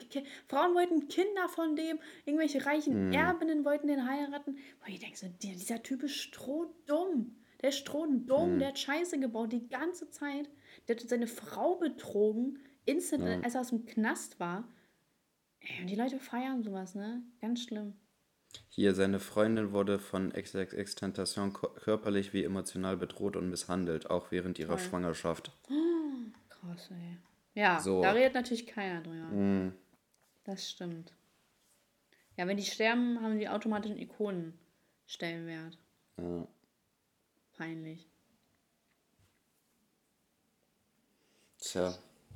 Frauen wollten Kinder von dem, irgendwelche reichen hm. Erbinnen wollten den heiraten. Boah, ich denke so, dieser Typ ist strohdumm. Der ist strohdumm, hm. der hat Scheiße gebaut die ganze Zeit. Der hat seine Frau betrogen, instant, ja. als er aus dem Knast war. Ey, und die Leute feiern sowas, ne? Ganz schlimm. Hier, seine Freundin wurde von XXX-Tentation körperlich wie emotional bedroht und misshandelt, auch während ihrer Toll. Schwangerschaft. Krass, ey. Ja, so. da redet natürlich keiner drüber. Mm. Das stimmt. Ja, wenn die sterben, haben die automatisch einen Ikonenstellenwert. Ja. Peinlich. Tja.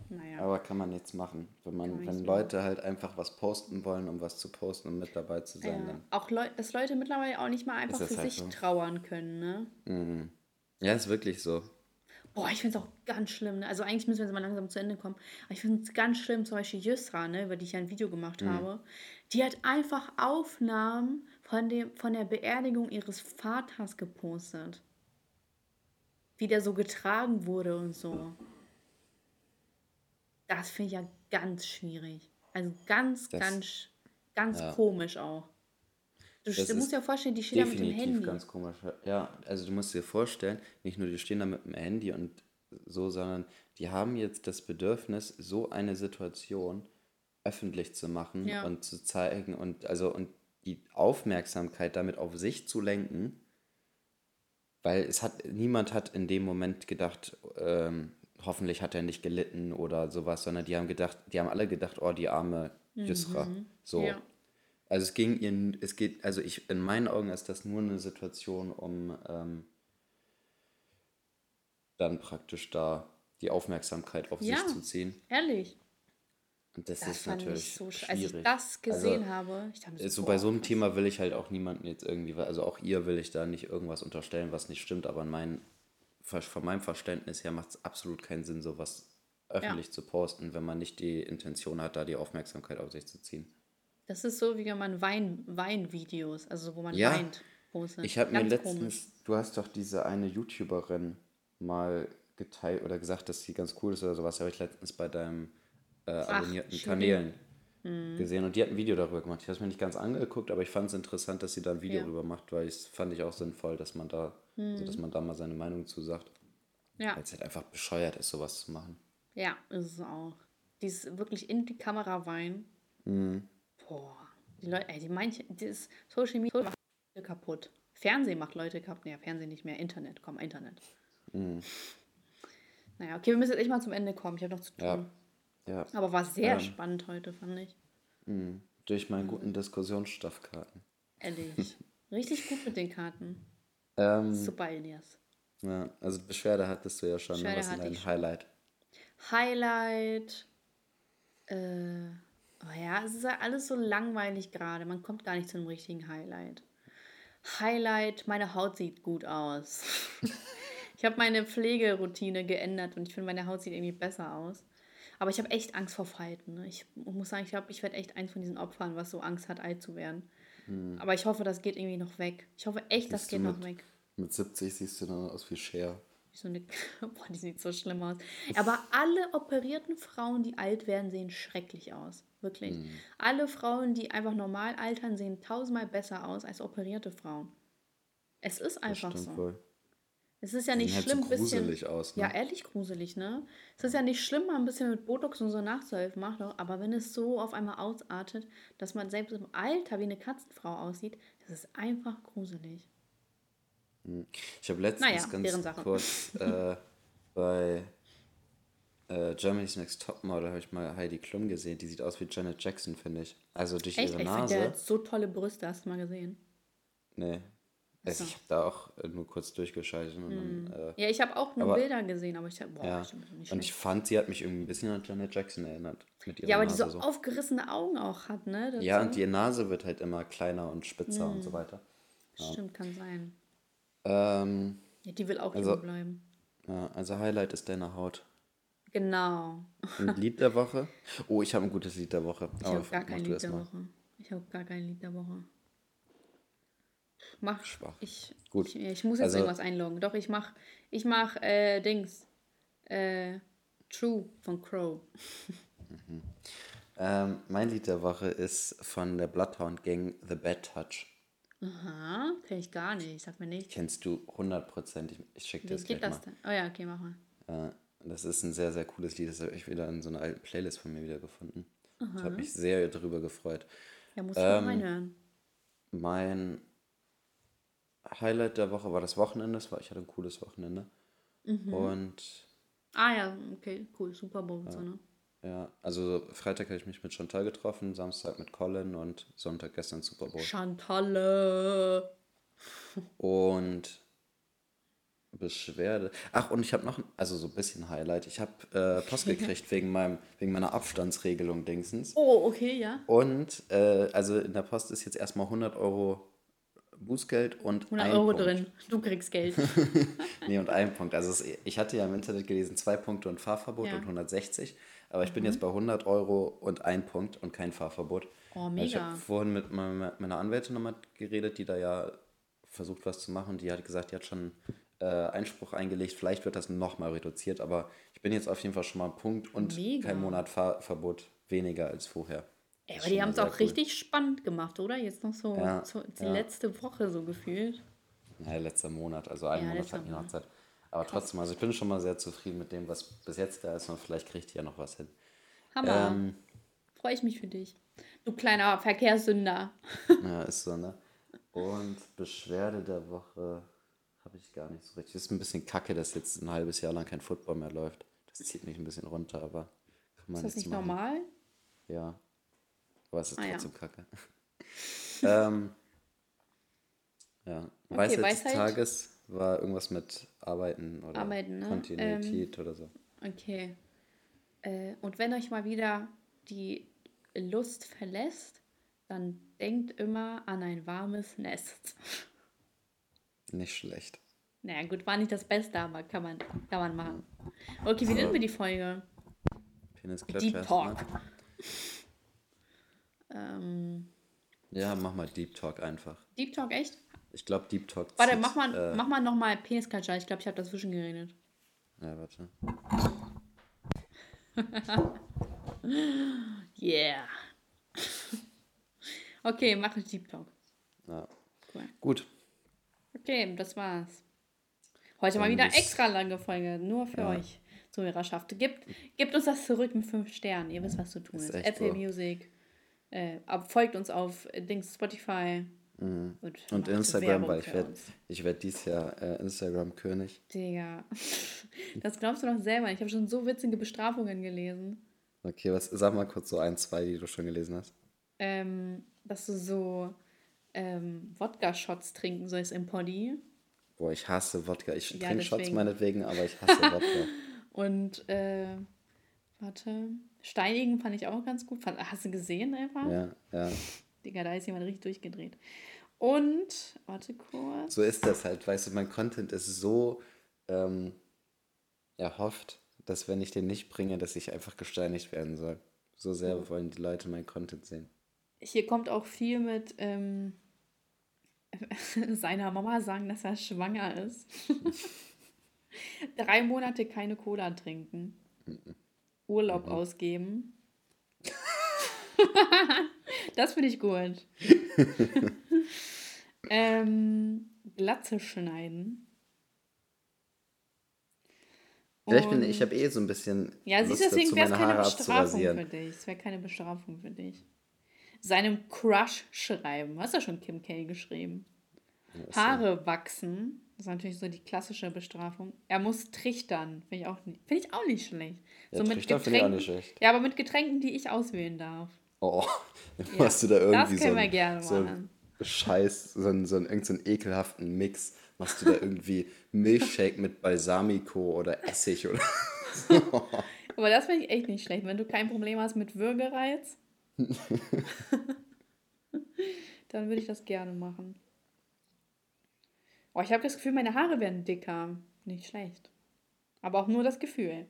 Naja. Aber kann man nichts machen. Wenn, man, wenn Leute halt einfach was posten wollen, um was zu posten und mit dabei zu sein, Ja. Auch Leu dass Leute mittlerweile auch nicht mal einfach für halt sich so. trauern können, ne? dann. Ja, ist wirklich so. Boah, ich finde es auch ganz schlimm. Ne? Also eigentlich müssen wir jetzt mal langsam zu Ende kommen. Aber ich finde es ganz schlimm, zum Beispiel Yusra, ne, über die ich ja ein Video gemacht habe. Die hat einfach Aufnahmen von, dem, von der Beerdigung ihres Vaters gepostet. Wie der so getragen wurde und so. Das finde ich ja ganz schwierig. Also ganz, Das- ganz, ganz ja. komisch auch. Du, Das du musst dir ja vorstellen, die steht da mit dem Handy. ganz komisch. Ja, also du musst dir vorstellen, nicht nur die stehen da mit dem Handy und so, sondern die haben jetzt das Bedürfnis, so eine Situation öffentlich zu machen Ja. und zu zeigen und also und die Aufmerksamkeit damit auf sich zu lenken, weil es hat niemand hat in dem Moment gedacht, ähm, hoffentlich hat er nicht gelitten oder sowas, sondern die haben gedacht, die haben alle gedacht, oh die arme Yusra, so. Mhm. Ja. Also es ging ihr, es geht, also ich, in meinen Augen ist das nur eine Situation, um ähm, dann praktisch da die Aufmerksamkeit auf Ja. sich zu ziehen. Ehrlich. Und das, Das ist natürlich ich so sch- schwierig. Als ich das gesehen Also, habe, ich dachte so boah, bei so einem. Thema will ich halt auch niemanden jetzt irgendwie, also auch ihr will ich da nicht irgendwas unterstellen, was nicht stimmt, aber in mein, von meinem Verständnis her macht es absolut keinen Sinn, sowas öffentlich zu posten, wenn man nicht die Intention hat, da die Aufmerksamkeit auf sich zu ziehen. Das ist so, wie wenn man Wein, Weinvideos, also wo man Ja, weint, postet. Ich habe mir letztens, komisch. du hast doch diese eine YouTuberin mal geteilt oder gesagt, dass sie ganz cool ist oder sowas, habe ich letztens bei deinem äh, abonnierten Shirin. Kanälen Mhm. gesehen und die hat ein Video darüber gemacht. Ich habe es mir nicht ganz angeguckt, aber ich fand es interessant, dass sie da ein Video Ja. darüber macht, weil es fand ich auch sinnvoll, dass man da, also dass man da mal seine Meinung zu sagt. Mhm. Ja, Weil es halt einfach bescheuert ist, sowas zu machen. ja, ist es auch. Dieses wirklich in die Kamera weinen. Mhm. Boah, die Leute, ey, die manche, das Social Media macht Leute kaputt. Fernsehen macht Leute kaputt. Ja, Fernsehen nicht mehr, Internet, komm, Internet. Mhm. Naja, okay, wir müssen jetzt echt mal zum Ende kommen. Ich habe noch zu tun. Ja. Ja, Aber war sehr Ähm. spannend heute, fand ich. durch Mhm. meinen guten Diskussionsstoffkarten. Ehrlich. Richtig gut mit den Karten. Ähm, Super, Elias. ja, also Beschwerde hattest du ja schon. Beschwerde Was ist dein. Highlight? Highlight. Äh, oh ja, es ist ja alles so langweilig gerade. Man kommt gar nicht zu einem richtigen Highlight. Highlight, meine Haut sieht gut aus. ich habe meine Pflegeroutine geändert und ich finde, meine Haut sieht irgendwie besser aus. Aber ich habe echt Angst vor Falten. Ne? Ich muss sagen, ich glaube, ich werde echt eins von diesen Opfern, was so Angst hat, alt zu werden. Aber ich hoffe, das geht irgendwie noch weg. Ich hoffe echt, das Siehst du geht noch mit- weg. Mit 70 siehst du dann aus wie Cher. So eine, boah, die sieht so schlimm aus. Aber alle operierten Frauen, die alt werden, sehen schrecklich aus. Wirklich. Mhm. Alle Frauen, die einfach normal altern, sehen tausendmal besser aus als operierte Frauen. Es ist Das einfach so. wohl. Es ist ja nicht halt schlimm, so ein bisschen. gruselig aus, ne? Ja, ehrlich gruselig, ne? Es ist ja nicht schlimm, mal ein bisschen mit Botox und so nachzuhelfen, macht doch. Aber wenn es so auf einmal ausartet, dass man selbst im Alter wie eine Katzenfrau aussieht, das ist einfach gruselig. Ich habe letztens Naja, ganz kurz äh, bei äh, Germany's Next Topmodel habe ich mal Heidi Klum gesehen. Die sieht aus wie Janet Jackson, finde ich. Also durch Echt? ihre Ich finde, Nase. so tolle Brüste, hast du mal gesehen? Nee. Also so. ich habe da auch äh, nur kurz durchgeschaltet. Und dann, äh, Ja, ich habe auch nur Aber- Bilder gesehen, aber ich dachte, boah, ja. ich nicht Und schlecht. ich fand, sie hat mich irgendwie ein bisschen an Janet Jackson erinnert. Mit ihrer Ja, aber die Nase so aufgerissene Augen auch hat, ne? Das Ja, so, und die Nase wird halt immer kleiner und spitzer und so weiter. Stimmt, kann sein. Ähm, Ja, die will auch Also- jung bleiben. ja, also Highlight ist deine Haut. Genau. Ein Lied der Woche? Oh, ich habe ein gutes Lied der Woche. Ich habe gar kein Lied der. Woche. Ich habe gar kein Lied der Woche. Mach Schwach. Ich, Gut. Ich, ich muss jetzt Also- irgendwas einloggen. Doch, ich mach, ich mach äh, Dings. Äh, True von Crow. Ähm, mein Lied der Woche ist von der Bloodhound Gang The Bad Touch. Aha, kenn ich gar nicht. Sag mir nicht. Kennst du hundertprozentig. Ich schicke dir Wie das geht gleich das mal. denn? Oh ja, okay, mach mal. Äh, das ist ein sehr, sehr cooles Lied. Das habe ich wieder in so einer alten Playlist von mir wiedergefunden. Ich habe mich sehr darüber gefreut. Ja, muss ich Ähm, mal reinhören. Mein Highlight der Woche war das Wochenende. Das war, ich hatte ein cooles Wochenende. Mhm. Und Ah ja, okay, cool. Super Bowl und so, ne? ja, also Freitag habe ich mich mit Chantal getroffen, Samstag mit Colin und Sonntag gestern Super Bowl. Chantalle. Und Beschwerde. Ach, und ich habe noch, ein- also so ein bisschen Highlight. Ich habe äh, Post gekriegt wegen, meinem, wegen meiner Abstandsregelung Dingsens. Oh, okay, ja. Und, äh, also in der Post ist jetzt erstmal 100 Euro Bußgeld und 100 ein Euro Punkt. drin. Du kriegst Geld. Nee, und ein Punkt. Also es, ich hatte ja im Internet gelesen, zwei Punkte und Fahrverbot Ja. Mhm. und 160. Aber ich bin jetzt bei 100 Euro und ein Punkt und kein Fahrverbot. Oh, Weil Ich mega. habe vorhin mit meiner, Anwältin nochmal geredet, die da ja versucht, was zu machen. Die hat gesagt, die hat schon äh, Einspruch eingelegt. Vielleicht wird das nochmal reduziert, aber ich bin jetzt auf jeden Fall schon mal ein Punkt und Mega. kein Monat Fahrverbot weniger als vorher. Das aber die haben es auch cool. richtig spannend gemacht, oder? Jetzt noch so, Ja, so die ja. letzte Woche so gefühlt. Ja, letzter Monat, also einen Ja, Monat hat die Monat. Nachzeit. Aber trotzdem, also ich bin schon mal sehr zufrieden mit dem, was bis jetzt da ist und vielleicht kriegt die ja noch was hin. Hammer. Ähm, Freue ich mich für dich. Du kleiner Verkehrssünder. ja, ist so, ne? Und Beschwerde der Woche habe ich gar nicht so richtig. Ist ein bisschen kacke, dass jetzt ein halbes Jahr lang kein Football mehr läuft. Das zieht mich ein bisschen runter, aber kann man Ist das nicht machen. normal? Ja. Aber es ist Ah, ja. trotzdem kacke. ähm, ja. Weisheit, des Weisheit. Tages war irgendwas mit Arbeiten oder Arbeiten, ne? Kontinuität oder so. Okay. Äh, und wenn euch mal wieder die Lust verlässt, dann denkt immer an ein warmes Nest. Nicht schlecht. Naja, gut, war nicht das Beste, aber kann man, kann man machen. Okay, wie nennen wir die Folge? Penisklatscher Deep. Talk. Ähm, Ja, mach mal Deep Talk einfach. Deep Talk, echt? Ich glaube, Deep Talk Warte, zieht, mach mal, äh, mach mal nochmal Penisklatscher. Ich glaube, ich habe dazwischen geredet. Ja, warte. Yeah. okay, mache Deep Talk. Ja. Cool. Gut. Okay, das war's. Heute mal Dann wieder bis- extra lange Folge, nur für Ja. euch Zuhörerschaft. Gebt, gebt uns das zurück mit fünf Sternen. Ihr wisst, was zu tun Ist ist. Apple so. Music. Äh, folgt uns auf äh, Dings Spotify. Und, Und macht Instagram, weil ich werde ich werd dieses Jahr äh, Instagram-König. Digga. Das glaubst du doch selber. Ich habe schon so witzige Bestrafungen gelesen. Okay, was, sag mal kurz so ein, zwei, die du schon gelesen hast. Ähm, dass du so ähm, Wodka-Shots trinken sollst im Poddy. Boah, ich hasse Wodka. Ich Ja, trinke Shots meinetwegen, aber ich hasse Wodka. Und, äh, warte, Steinigen fand ich auch ganz gut. Fand, hast du gesehen einfach? Ja, ja. Digga, da ist jemand richtig durchgedreht. Und, warte kurz. So ist das halt, weißt du, mein Content ist so ähm, erhofft, dass wenn ich den nicht bringe, dass ich einfach gesteinigt werden soll. So sehr wollen die Leute meinen Content sehen. Hier kommt auch viel mit ähm, seiner Mama sagen, dass er schwanger ist. Drei Monate keine Cola trinken. Urlaub ausgeben. das finde ich gut. ähm, Glatze schneiden. Vielleicht bin Und- ich habe eh so ein bisschen ja, siehst du, deswegen wäre es keine Bestrafung für dich. Es wäre keine Bestrafung für dich. Seinem Crush schreiben. Hast du schon Kim K geschrieben? Haare wachsen. Das ist natürlich so die klassische Bestrafung. Er muss trichtern. Finde ich, auch nicht- finde ich auch nicht schlecht. Ja, so mit trichtern finde ich auch Getränken- nicht schlecht. Ja, aber mit Getränken, die ich auswählen darf. Oh, dann Ja, machst du da irgendwie das so können wir einen, gerne so einen Scheiß, so einen, so einen, irgendeinen so einen ekelhaften Mix. Machst du da irgendwie Milchshake mit Balsamico oder Essig oder Aber das finde ich echt nicht schlecht. Wenn du kein Problem hast mit Würgereiz, dann würde ich das gerne machen. Oh, ich habe das Gefühl, meine Haare werden dicker. Nicht schlecht. Aber auch nur das Gefühl.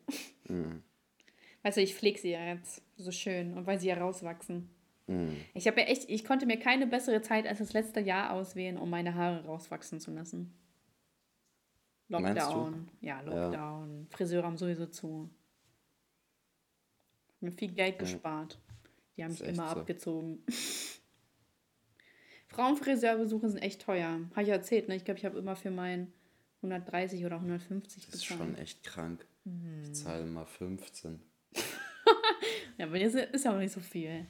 Weißt du, ich pflege sie ja jetzt so schön und weil sie ja rauswachsen. Ich habe ja echt, ich konnte mir keine bessere Zeit als das letzte Jahr auswählen, um meine Haare rauswachsen zu lassen. Lockdown. Ja, Lockdown. Friseure haben sowieso zu. Hab mir viel Geld gespart. Die haben Ist mich immer so. abgezogen. Frauenfriseurbesuche sind echt teuer. Habe ich ja erzählt, ne? Ich glaube, ich habe immer für meinen 130 oder 150 Das ist bezahlt. schon echt krank. Mhm. Ich zahle mal 15. Ja, aber das ist ja auch nicht so viel.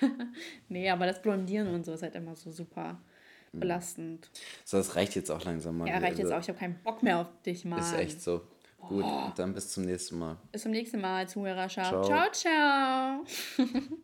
nee, aber das Blondieren und so ist halt immer so super belastend. So, das reicht jetzt auch langsam mal. Ja, reicht jetzt auch. Ich habe keinen Bock mehr auf dich, Mann. Ist echt so. Gut, dann bis zum nächsten Mal. Bis zum nächsten Mal, Zuhörerschaft. Ciao. ciao. ciao.